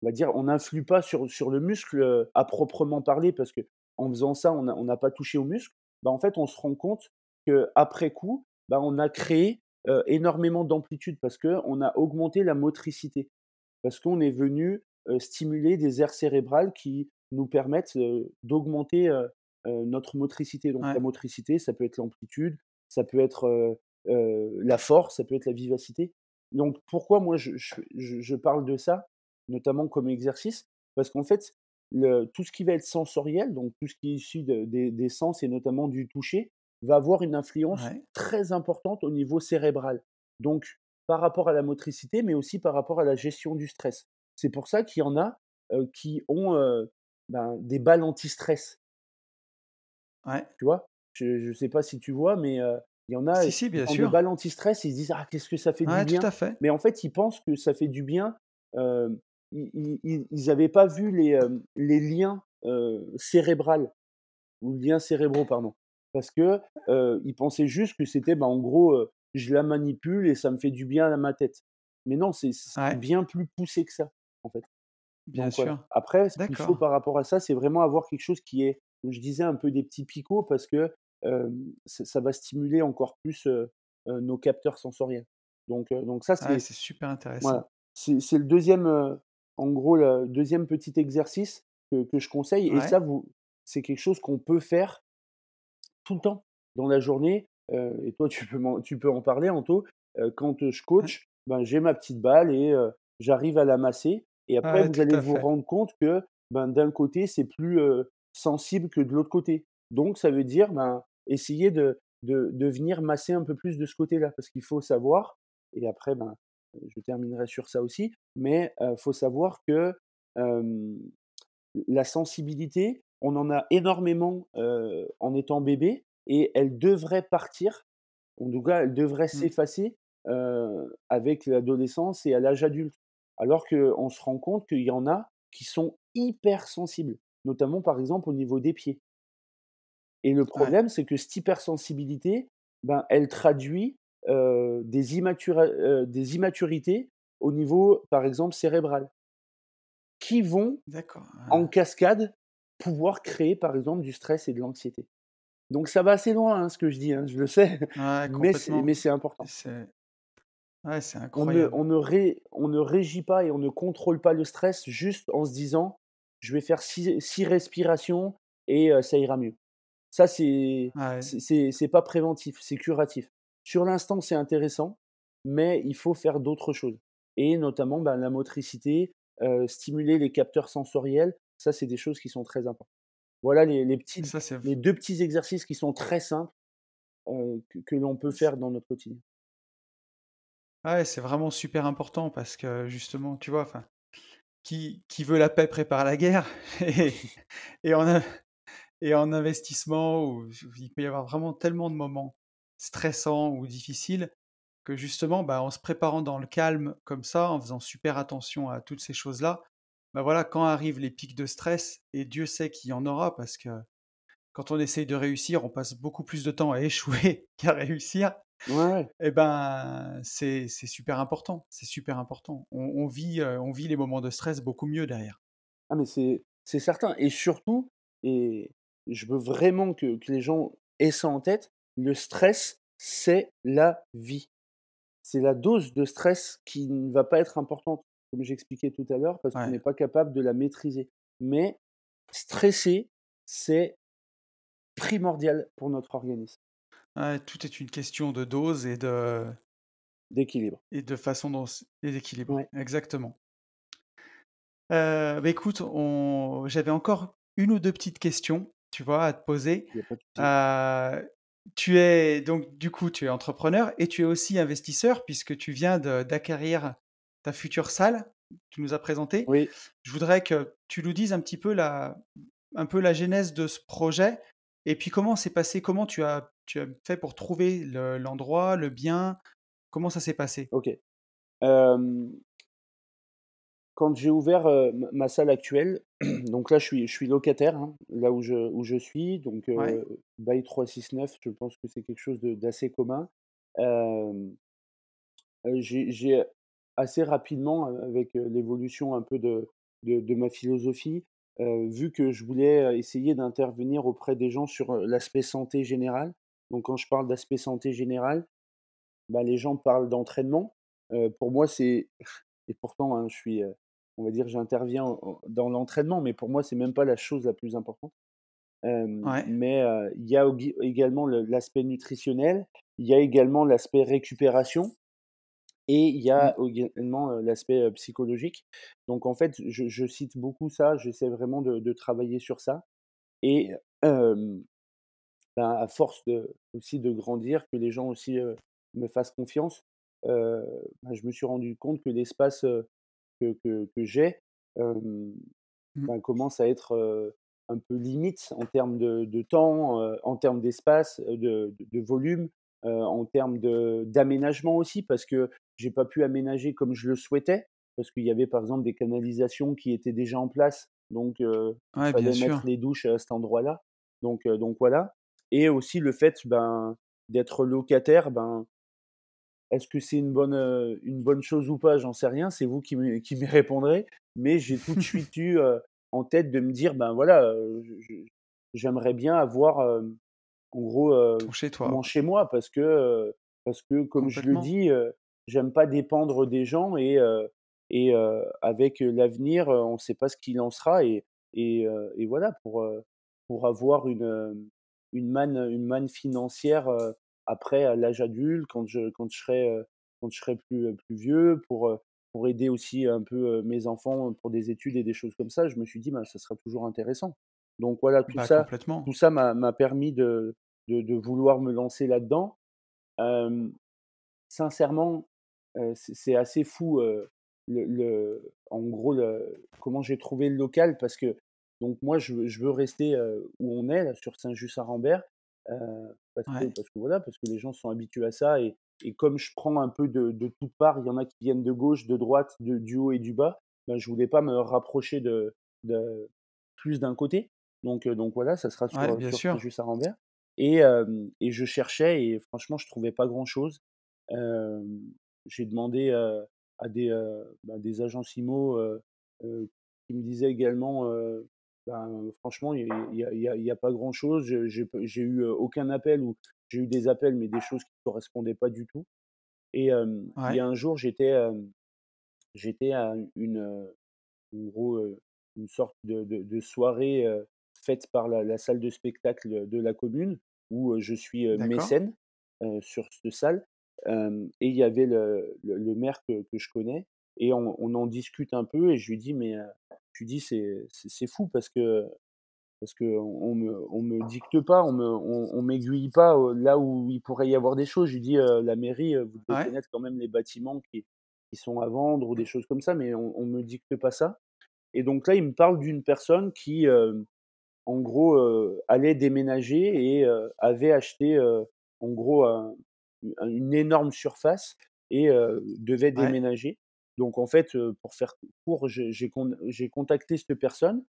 on va dire, on n'influe pas sur sur le muscle, heu, à proprement parler parce qu'en faisant ça, on on n'a pas touché au muscle. Bah, en fait, on se rend compte qu'après coup, bah, on a créé, heu, énormément d'amplitude parce qu'on a augmenté la motricité. Parce qu'on est venu, heu, stimuler des aires cérébrales qui nous permettent, d'augmenter, notre motricité. Donc la motricité, ça peut être l'amplitude, ça peut être, la force, ça peut être la vivacité. Donc pourquoi moi je je parle de ça, notamment comme exercice? Parce qu'en fait, le tout ce qui va être sensoriel, donc tout ce qui est issu de des des sens et notamment du toucher, va avoir une influence ouais, très importante au niveau cérébral. Donc par rapport à la motricité, mais aussi par rapport à la gestion du stress. C'est pour ça qu'il y en a, qui ont, ben, des balles anti-stress. Ouais. Tu vois? Je ne sais pas si tu vois, mais il y en a, Si, si, bien sûr. balles anti-stress, ils se disent: «Ah qu'est-ce que ça fait du tout bien». à fait. Mais en fait, ils pensent que ça fait du bien, ils ils ils ils avaient pas vu les, liens, heu, cérébral ou liens cérébraux, pardon. Parce que, ils pensaient juste que c'était, bah, en gros, je la manipule et ça me fait du bien à ma tête. Mais non, c'est Ouais, bien plus poussé que ça, en fait. bien Donc sûr. Après, ce qu'il faut par rapport à ça, c'est vraiment avoir quelque chose qui est, je disais, un peu des petits picots parce que, ça ça va stimuler encore plus, nos capteurs sensoriels. Donc donc ça, Ouais, c'est super intéressant. voilà, c'est le deuxième, en gros, le deuxième petit exercice que que je conseille et ça, c'est quelque chose qu'on peut faire tout le temps dans la journée, et toi, tu peux m'en tu peux en parler, Anto. Quand, je coach, ben, j'ai ma petite balle et j'arrive à la masser et après ouais, vous allez vous rendre compte que, ben, d'un côté, c'est plus, sensible que de l'autre côté. Donc ça veut dire, ben, essayer de de de venir masser un peu plus de ce côté-là. Parce qu'il faut savoir et après, ben, je terminerai sur ça aussi, mais heu, faut savoir que, la sensibilité, on en a énormément, en étant bébé et elle devrait partir, en tout cas, elle devrait Mmh. s'effacer, avec l'adolescence et à l'âge adulte. Alors qu'on se rend compte qu'il y en a qui sont hyper sensibles, notamment, par exemple, au niveau des pieds. Et le Ouais, problème, c'est que cette hypersensibilité, ben, elle traduit, des immatura des immaturités au niveau, par exemple, cérébral, qui vont en cascade, pouvoir créer, par exemple, du stress et de l'anxiété. Donc ça va assez loin, hein, ce que je dis, hein, je le sais, ouais, mais c'est important. Ouais, ne on ne ré on ne régit pas et on ne contrôle pas le stress juste en se disant: «Je vais faire 6 6 respirations et ça ira mieux». Ça, c'est Ouais, c'est pas préventif, c'est curatif. Sur l'instant, c'est intéressant, mais il faut faire d'autres choses et notamment, ben, la motricité, stimuler les capteurs sensoriels, ça, c'est des choses qui sont très importantes. Voilà les les petits ça c'est v les 2 petits exercices qui sont très simples, que que l'on peut faire dans notre quotidien. ouais, c'est vraiment super important parce que justement, tu vois, enfin, qui veut la paix prépare la guerre et en investissement il peut y avoir vraiment tellement de moments stressants ou difficiles que justement, bah, en se préparant dans le calme comme ça, en faisant super attention à toutes ces choses-là, bah, voilà, quand arrivent les pics de stress et Dieu sait qu'il y en aura parce que quand on essaye de réussir, on passe beaucoup plus de temps à échouer qu'à réussir Ouais, et ben, c'est c'est super important, c'est super important. On on vit, heu, on vit les moments de stress beaucoup mieux derrière. Ah mais c'est c'est certain et surtout et je veux vraiment que que les gens aient ça en tête, le stress, c'est la vie. C'est la dose de stress qui ne va pas être importante, comme j'expliquais tout à l'heure, parce qu'on n'est pas capable de la maîtriser. Mais stresser, c'est primordial pour notre organisme, ouais, tout est une question de dose et de d'équilibre. et de façon dont et d'équilibre, Ouais, exactement. Heu, bah, écoute, on j'avais encore une ou 2 petites questions, tu vois, à te poser. Heu, tu es donc du coup, tu es entrepreneur et tu es aussi investisseur puisque tu viens d'acquérir ta future salle, tu nous as présenté. Oui, Je voudrais que tu nous dises un petit peu la un peu la genèse de ce projet et puis comment s'est passé? Comment tu as tu as fait pour trouver le l'endroit, le bien? Comment ça s'est passé? OK. Quand j'ai ouvert, ma salle actuelle, donc là je suis je suis locataire, hein, là où je où je suis, donc Ouais, heu, bail 369, je pense que c'est quelque chose d'assez commun. J'ai assez rapidement, avec, l'évolution un peu de de de ma philosophie, vu que je voulais, heu, essayer d'intervenir auprès des gens sur, heu, l'aspect santé générale. Donc quand je parle d'aspect santé générale, bah, les gens parlent d'entraînement. Pour moi, c'est et pourtant, hein, je suis, on va dire, j'interviens en dans l'entraînement, mais pour moi, c'est même pas la chose la plus importante. Ouais. mais, il y a également le l'aspect nutritionnel, il y a également l'aspect récupération et il y Mmh. a également, l'aspect, psychologique. Donc en fait, je je cite beaucoup ça, j'essaie vraiment de de travailler sur ça et ben, à force de aussi de grandir, que les gens aussi, me fassent confiance, bah, je me suis rendu compte que l'espace, que que que j'ai, Mmh. ben, commence à être, un peu limite en termes de de temps, en termes d'espace, de de volume, en termes d'aménagement aussi parce que j'ai pas pu aménager comme je le souhaitais. Parce qu'il y avait par exemple des canalisations qui étaient déjà en place, donc il Ouais, bien fallait mettre sûr. les douches à cet endroit-là, donc heu, donc voilà et aussi le fait, ben, d'être locataire, ben, est-ce que c'est une bonne, une bonne chose ou pas? J'en sais rien, c'est vous qui me qui m'y répondrez. Mais j'ai tout de suite eu, en tête de me dire: «Ben, voilà, j'aimerais bien avoir, en gros, chez toi, mon chez moi». Parce que, parce que comme je le dis, j'aime pas dépendre des gens et et avec, l'avenir, on ne sait pas ce qu'il en sera et et et voilà pour, pour avoir une, une manne, une manne financière, après à l'âge adulte, quand je quand je serai, quand je serai plus, plus vieux pour, pour aider aussi un peu, mes enfants pour des études et des choses comme ça. Je me suis dit: «Ben, ça sera toujours intéressant». Donc voilà, tout Bah, ça tout ça m'a m'a permis de de de vouloir me lancer là-dedans. Hem, sincèrement, c'est assez fou, le le en gros, le comment j'ai trouvé le local parce que donc moi je veux je veux rester, où on est là, sur Saint-Just-Saint-Rambert, heu, parce que parce que voilà, parce que les gens sont habitués à ça et et comme je prends un peu de de toutes parts, il y en a qui viennent de gauche, de droite, de du haut et du bas, ben, je voulais pas me rapprocher de de plus d'un côté. Donc donc voilà, ça sera sur, Ouais, bien sur sûr. Saint-Just-Saint-Rambert et et je cherchais et franchement, je trouvais pas grand-chose. Hem, j'ai demandé, à des, bah, des agences IMO, qui me disaient également, ben, franchement, il y a pas grand-chose. J'ai eu, aucun appel ou j'ai eu des appels, mais des choses qui ne correspondaient pas du tout et il y a un jour, j'étais, à une, en gros, une sorte de de de soirée, faite par la la salle de spectacle, de la commune où, je suis, mécène, sur cette salle. Et il y avait le le le maire que que je connais et on on en discute un peu et je lui dis: «Mais, heu», je lui dis: «C'est fou parce que parce qu'on on me on me dicte pas, on me on on m'aiguille pas, là où il pourrait y avoir des choses». Je lui dis: «Heu, la mairie, vous devez Ouais. connaître quand même les bâtiments qui qui sont à vendre ou des choses comme ça, mais on on me dicte pas ça» et donc là, il me parle d'une personne qui, en gros, allait déménager et avait acheté, en gros, une énorme surface et devait Ouais. déménager. Donc en fait, pour faire court, j'ai j'ai con j'ai contacté cette personne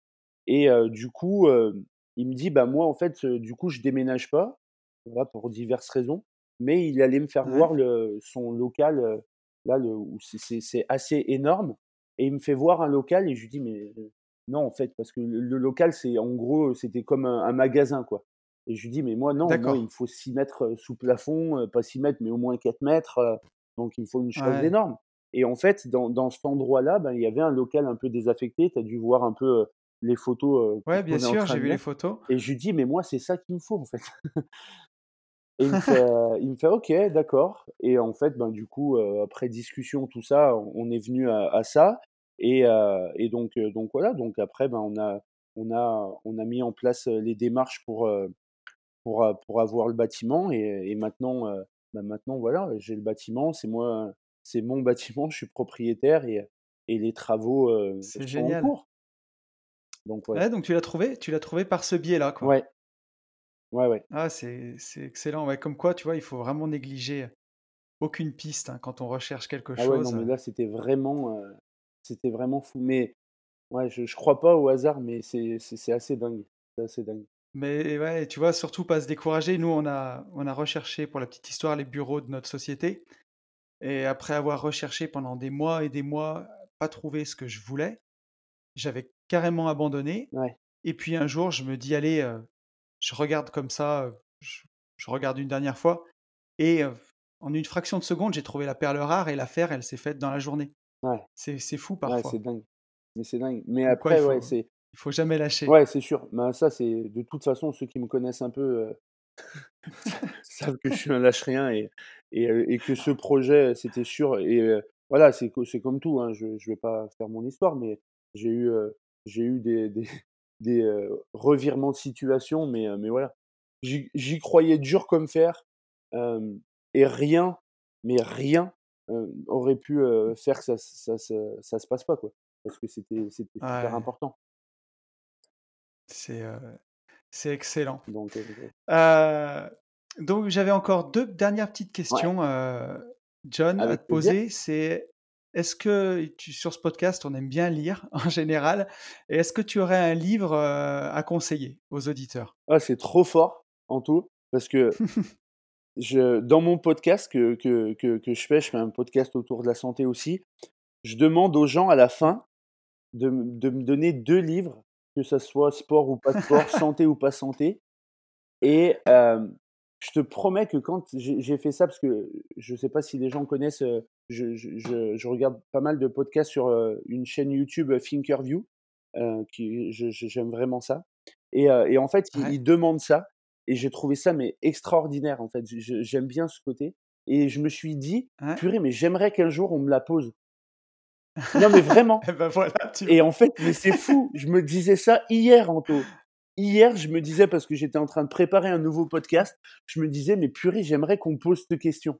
et du coup, il me dit: «Bah, moi, en fait, du coup, je déménage pas», voilà, pour diverses raisons, mais il allait me faire Ouais. voir le son local, là, le où c'est assez énorme et il me fait voir un local et je lui dis: «Mais, non, en fait», parce que le le local, c'est en gros, c'était comme un un magasin, quoi et je lui dis: «Mais moi, non, moi, il faut 6 mètres, sous plafond, pas 6 mètres, mais au moins 4 mètres, donc il faut une chose Ouais. énorme» et en fait, dans dans cet endroit-là, ben, il y avait un local un peu désaffecté. Tu as dû voir un peu, les photos, Ouais, bien sûr, j'ai vu les photos. et je lui dis: «Mais moi, c'est ça qu'il me faut, en fait». Et il me fait, heu, il me fait: «OK, d'accord» et en fait, ben, du coup, après discussion, tout ça, on est venu à à ça et et donc donc voilà, donc après, ben, on a on a on a mis en place, les démarches pour, pour, pour avoir le bâtiment et et maintenant, bah, maintenant, voilà, j'ai le bâtiment, c'est moi c'est mon bâtiment, je suis propriétaire et et les travaux, sont en génial. cours. Donc voilà. Ouais, donc tu l'as trouvé tu l'as trouvé par ce biais-là, quoi? Ouais, ouais, ouais. Ah, c'est c'est excellent, ouais, comme quoi, tu vois, il faut vraiment négliger aucune piste, hein, quand on recherche quelque Ah ouais, non, chose, mais là, c'était vraiment, c'était vraiment fou, mais Ouais, je je crois pas au hasard, mais c'est c'est c'est assez dingue. C'est assez dingue. Mais ouais, tu vois, surtout pas se décourager. Nous, on a on a recherché, pour la petite histoire, les bureaux de notre société et après avoir recherché pendant des mois et des mois, pas trouvé ce que je voulais, j'avais carrément abandonné Ouais. et puis un jour, je me dis: «Allez, je regarde comme ça, je je regarde une dernière fois» et en une fraction de seconde, j'ai trouvé la perle rare et l'affaire, elle s'est faite dans la journée. Ouais. C'est fou Ouais, c'est parfois. dingue. Mais c'est dingue. Mais après, ouais, faut c'est il faut jamais lâcher. ouais, c'est sûr. Ben, ça, c'est de toute façon, ceux qui me connaissent un peu, heu, savent que je suis un lâche rien et et et que ce projet, c'était sûr et voilà, c'est c'est comme tout, hein, je je vais pas faire mon histoire, mais j'ai eu, j'ai eu des des des, revirements de situation, mais mais voilà. J'y croyais dur comme fer, et rien, mais rien, aurait pu, faire que ça ça se ça se passe pas, quoi. Parce que c'était c'était super Ouais, important. C'est, excellent. Donc donc j'avais encore 2 dernières petites questions, John, à te poser. C'est est-ce que tu sur ce podcast, on aime bien lire en général et est-ce que tu aurais un livre, à conseiller aux auditeurs? Ah, c'est trop fort, en tout, parce que je dans mon podcast que que que que je fais, je fais un podcast autour de la santé aussi, je demande aux gens à la fin de me de me donner 2 livres, que ça soit sport ou pas sport, santé ou pas santé et je te promets que quand j'ai fait ça parce que je sais pas si les gens connaissent, je je je je regarde pas mal de podcasts sur, une chaîne YouTube, Thinkerview, qui j'aime vraiment ça et en fait, ils Ouais, ils demandent ça et j'ai trouvé ça mais extraordinaire, en fait. J'aime bien ce côté et je me suis dit: ouais. «Purée, mais j'aimerais qu'un jour on me la pose». Non, mais vraiment Et voilà, tu et en fait, mais c'est fou, je me disais ça hier, Anto. Hier, je me disais parce que j'étais en train de préparer un nouveau podcast, je me disais: «Mais purée, j'aimerais qu'on me pose cette question»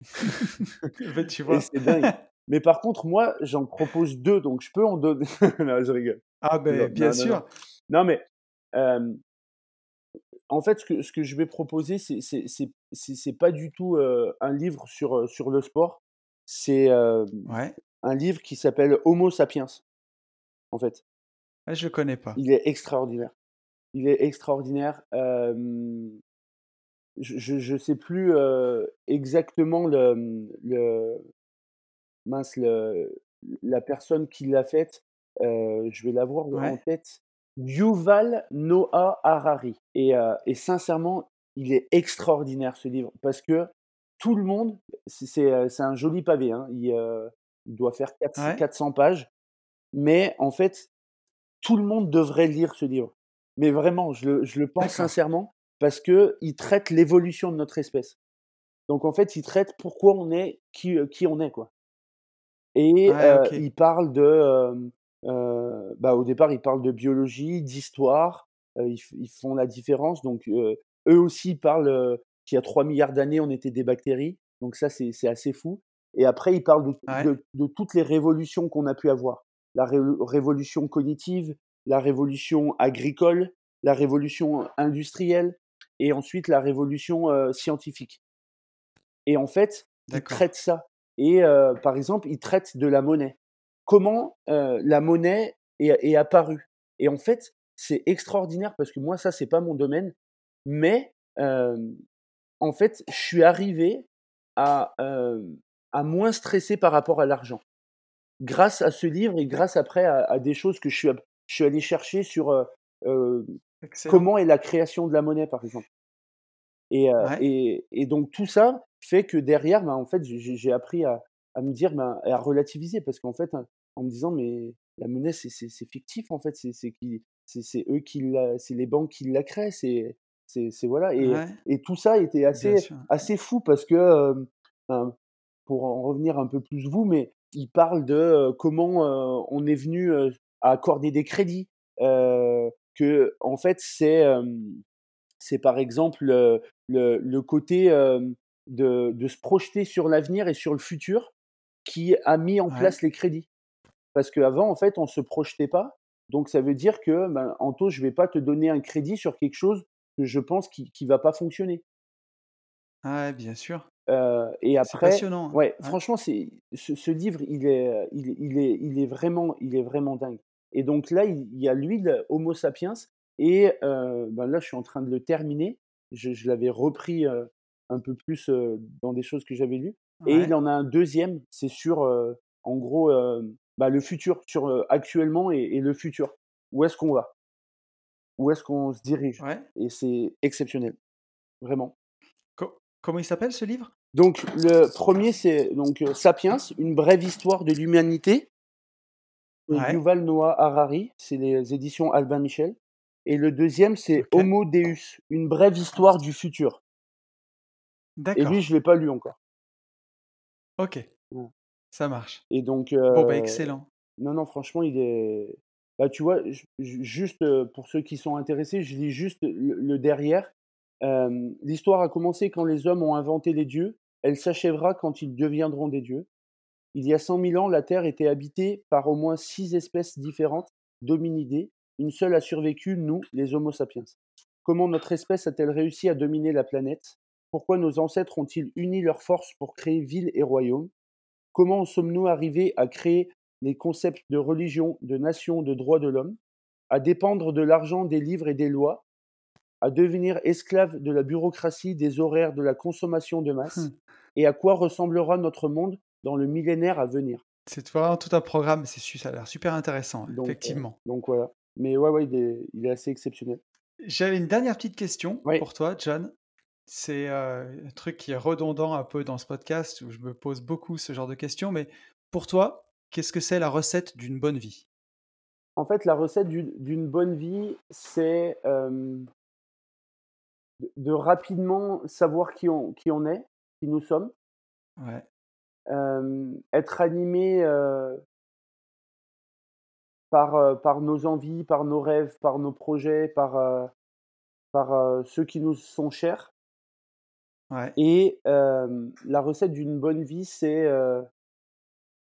Bah, tu vois? c'est dingue. Mais par contre, moi, j'en propose 2, donc je peux en donner non, je rigole. Ah Non, beh, bien non, non, non. sûr. Non, mais hem, en fait, ce que ce que je vais proposer, c'est pas du tout, heu, un livre sur, heu, sur le sport. C'est, Ouais. Un livre qui s'appelle Homo sapiens, en fait. Ah, je connais pas. Il est extraordinaire. Il est extraordinaire. Je je sais plus, exactement le, le mince, le la personne qui l'a faite, je vais l'avoir en Ouais, tête. Yuval Noah Harari et sincèrement, il est extraordinaire ce livre parce que tout le monde c'est un joli pavé, hein, il, il doit faire quatre ouais, 400 pages, mais en fait, tout le monde devrait lire ce livre. Mais vraiment, je le je le pense sincèrement parce qu'il traite l'évolution de notre espèce. Donc en fait, il traite pourquoi on est qui, qui on est, quoi. Et Ouais, heu, OK. ils parlent de, heu, bah, au départ, ils parlent de biologie, d'histoire, heu, ils ils font la différence donc eux aussi parlent, heu, qu'il y a trois milliards d'années, on était des bactéries, donc ça, c'est assez fou et après, ils parlent de Ouais, de de toutes les révolutions qu'on a pu avoir. La révo révolution cognitive, la révolution agricole, la révolution industrielle et ensuite la révolution, scientifique. Et en fait, d'accord. traitent ça et par exemple, ils traitent de la monnaie. Comment, la monnaie est est apparue? Et en fait, c'est extraordinaire parce que moi, ça, c'est pas mon domaine, mais en fait, je suis arrivé à, à moins stresser par rapport à l'argent. Grâce à ce livre et grâce après à à des choses que je suis je suis allé chercher sur, heu, excellent. comment est la création de la monnaie, par exemple. Et Ouais, et et donc tout ça fait que derrière, ben, en fait, j'ai appris à à me dire, et à relativiser parce qu'en fait, hein, en me disant: «Mais la monnaie, c'est fictif, en fait, c'est eux qui la c'est les banques qui la créent, c'est c'est voilà» et ouais, et tout ça était assez assez fou parce que, ben, pour en revenir un peu plus vous, mais il parle de, comment, on est venu, à accorder des crédits, heu, qu'en fait, c'est, c'est par exemple, le le côté, de de se projeter sur l'avenir et sur le futur qui a mis en Ouais, place les crédits. Parce qu'avant, en fait, on se projetait pas, donc ça veut dire que, ben, Anto, je vais pas te donner un crédit sur quelque chose que je pense qui qui va pas fonctionner. ouais, bien sûr. Heu et C'est après passionnant, ouais, hein. Ouais, franchement, c'est ce ce livre, il est, heu, il est il est il est vraiment il est vraiment dingue. Et donc là, il il y a lui, le Homo sapiens et heu, ben, là, je suis en train de le terminer. Je je l'avais repris, heu, un peu plus, dans des choses que j'avais lues et il en a un deuxième. C'est sur, en gros, bah, le futur, sur actuellement et, le futur. Où est-ce qu'on va? Où est-ce qu'on se dirige? Et c'est exceptionnel, vraiment. comment il s'appelle ce livre? Donc le premier c'est donc Sapiens, une brève histoire de l'humanité. Yuval Noah Harari, c'est les éditions Albin Michel. Et le deuxième, c'est Homo Deus, une brève histoire du futur. Et lui, je ne l'ai pas lu encore. Ok, ça marche. Et donc, Bon, bah, excellent. non, non, franchement, il est. Bah, tu vois, juste pour ceux qui sont intéressés, je lis juste le, derrière. L'histoire a commencé quand les hommes ont inventé les dieux. Elle s'achèvera quand ils deviendront des dieux. Il y a 100 000 ans, la Terre était habitée par au moins six espèces différentes d'hominidés. Une seule a survécu, nous, les Homo sapiens. Comment notre espèce a-t-elle réussi à dominer la planète? Pourquoi nos ancêtres ont-ils uni leurs forces pour créer villes et royaumes? Comment sommes-nous arrivés à créer les concepts de religion, de nation, de droit de l'homme? À dépendre de l'argent, des livres et des lois? À devenir esclaves de la bureaucratie, des horaires, de la consommation de masse hum. Et à quoi ressemblera notre monde dans le millénaire à venir. C'est vraiment tout un programme, c'est ça a l'air super intéressant, effectivement. donc voilà. Mais ouais, ouais, il est, assez exceptionnel. J'avais une dernière petite question pour toi, John. C'est un truc qui est redondant un peu dans ce podcast où je me pose beaucoup ce genre de questions. Mais pour toi, qu'est-ce que c'est la recette d'une bonne vie? En fait, la recette d'une bonne vie, c'est de, rapidement savoir qui on, qui on est, qui nous sommes. Ouais être animé par, par nos envies, par nos rêves, par nos projets, par, par ceux qui nous sont chers. Et la recette d'une bonne vie, c'est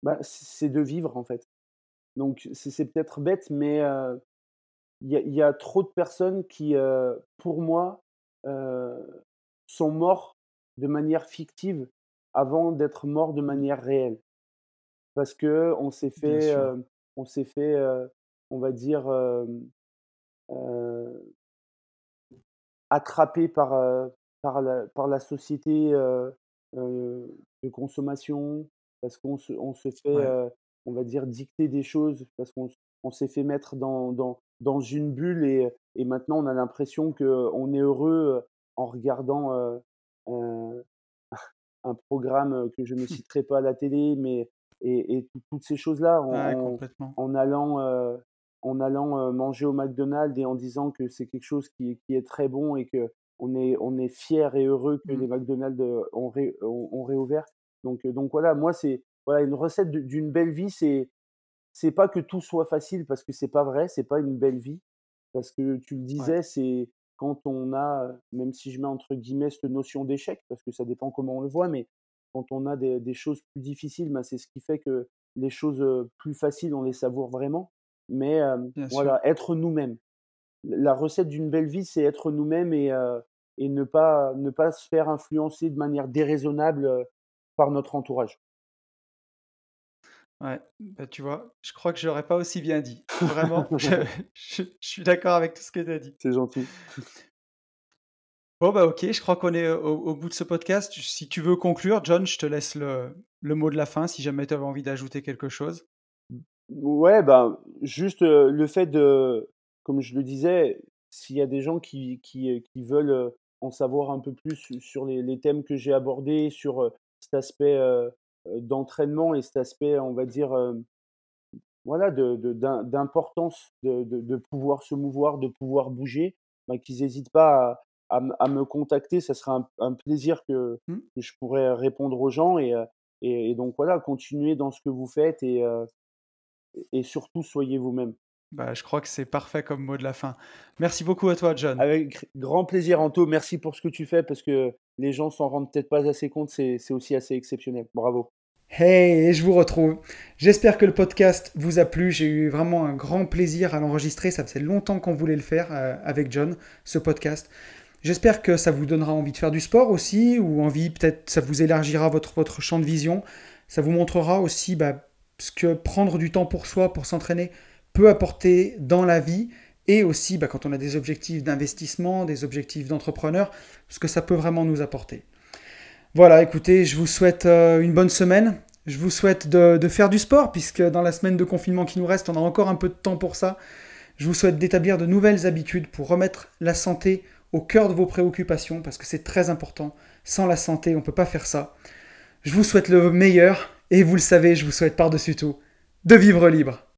bah, c'est de vivre en fait. Donc c'est peut-être bête, mais il y, y, a trop de personnes qui, pour moi, sont morts de manière fictive avant d'être mort de mmh. manière réelle. Parce que on s'est fait, on s'est fait, on va dire, attraper par, par, la, par la société de consommation, parce qu'on se, on se fait, on va dire, dicter des choses, parce qu'on on s'est fait mettre dans, dans, dans une bulle et, et maintenant on a l'impression qu'on est heureux en regardant un programme que je ne citerai pas à la télé, mais et, toutes ces choses-là en, en, allant, en allant manger au McDonald's et en disant que c'est quelque chose qui, qui, est très bon et que on est, on est fier et heureux que les mmh. McDonald's ont, ont, réouvert. Donc, donc voilà, moi c'est voilà une recette d'une belle vie, c'est c'est pas que tout soit facile parce que c'est pas vrai, c'est pas une belle vie parce que tu le disais, c'est quand on a, même si je mets entre guillemets cette notion d'échec, parce que ça dépend comment on le voit, mais quand on a des, choses plus difficiles, ben, c'est ce qui fait que les choses plus faciles, on les savoure vraiment. Mais voilà, être nous-mêmes. La recette d'une belle vie, c'est être nous-mêmes et, et ne, pas, ne pas se faire influencer de manière déraisonnable par notre entourage. Ouais, bah, tu vois, je crois que je l'aurais pas aussi bien dit. Vraiment, je, suis d'accord avec tout ce que tu as dit. C'est gentil. Bon, bah ok, je crois qu'on est au, bout de ce podcast. Si tu veux conclure, John, je te laisse le, mot de la fin si jamais tu avais envie d'ajouter quelque chose. Ouais, bah, juste le fait de, comme je le disais, s'il y a des gens qui, qui, veulent en savoir un peu plus sur les, les thèmes que j'ai abordés, sur cet aspect d'entraînement et cet aspect, on va dire, voilà, d'importance de, de, pouvoir se mouvoir, de pouvoir bouger, bah, qu'ils n'hésitent pas à, à, me contacter. Ça sera un, plaisir que, mmh. que, je pourrais répondre aux gens. Et, et, donc voilà, continuez dans ce que vous faites et, et surtout soyez vous-même. Bah, je crois que c'est parfait comme mot de la fin. Merci beaucoup à toi, John. Avec grand plaisir, Anto. Merci pour ce que tu fais parce que les gens s'en rendent peut-être pas assez compte. C'est aussi assez exceptionnel. Bravo. Hey, je vous retrouve. J'espère que le podcast vous a plu. J'ai eu vraiment un grand plaisir à l'enregistrer. Ça faisait longtemps qu'on voulait le faire euh, avec John, ce podcast. J'espère que ça vous donnera envie de faire du sport aussi, ou envie, peut-être, ça vous élargira votre, votre champ de vision. Ça vous montrera aussi bah, ce que prendre du temps pour soi, pour s'entraîner, peut apporter dans la vie et aussi bah, quand on a des objectifs d'investissement, des objectifs d'entrepreneur, ce que ça peut vraiment nous apporter. Voilà, écoutez, je vous souhaite euh, une bonne semaine. Je vous souhaite de, de faire du sport, puisque dans la semaine de confinement qui nous reste, on a encore un peu de temps pour ça. Je vous souhaite d'établir de nouvelles habitudes pour remettre la santé au cœur de vos préoccupations, parce que c'est très important. Sans la santé, on ne peut pas faire ça. Je vous souhaite le meilleur, et vous le savez, je vous souhaite par-dessus tout de vivre libre.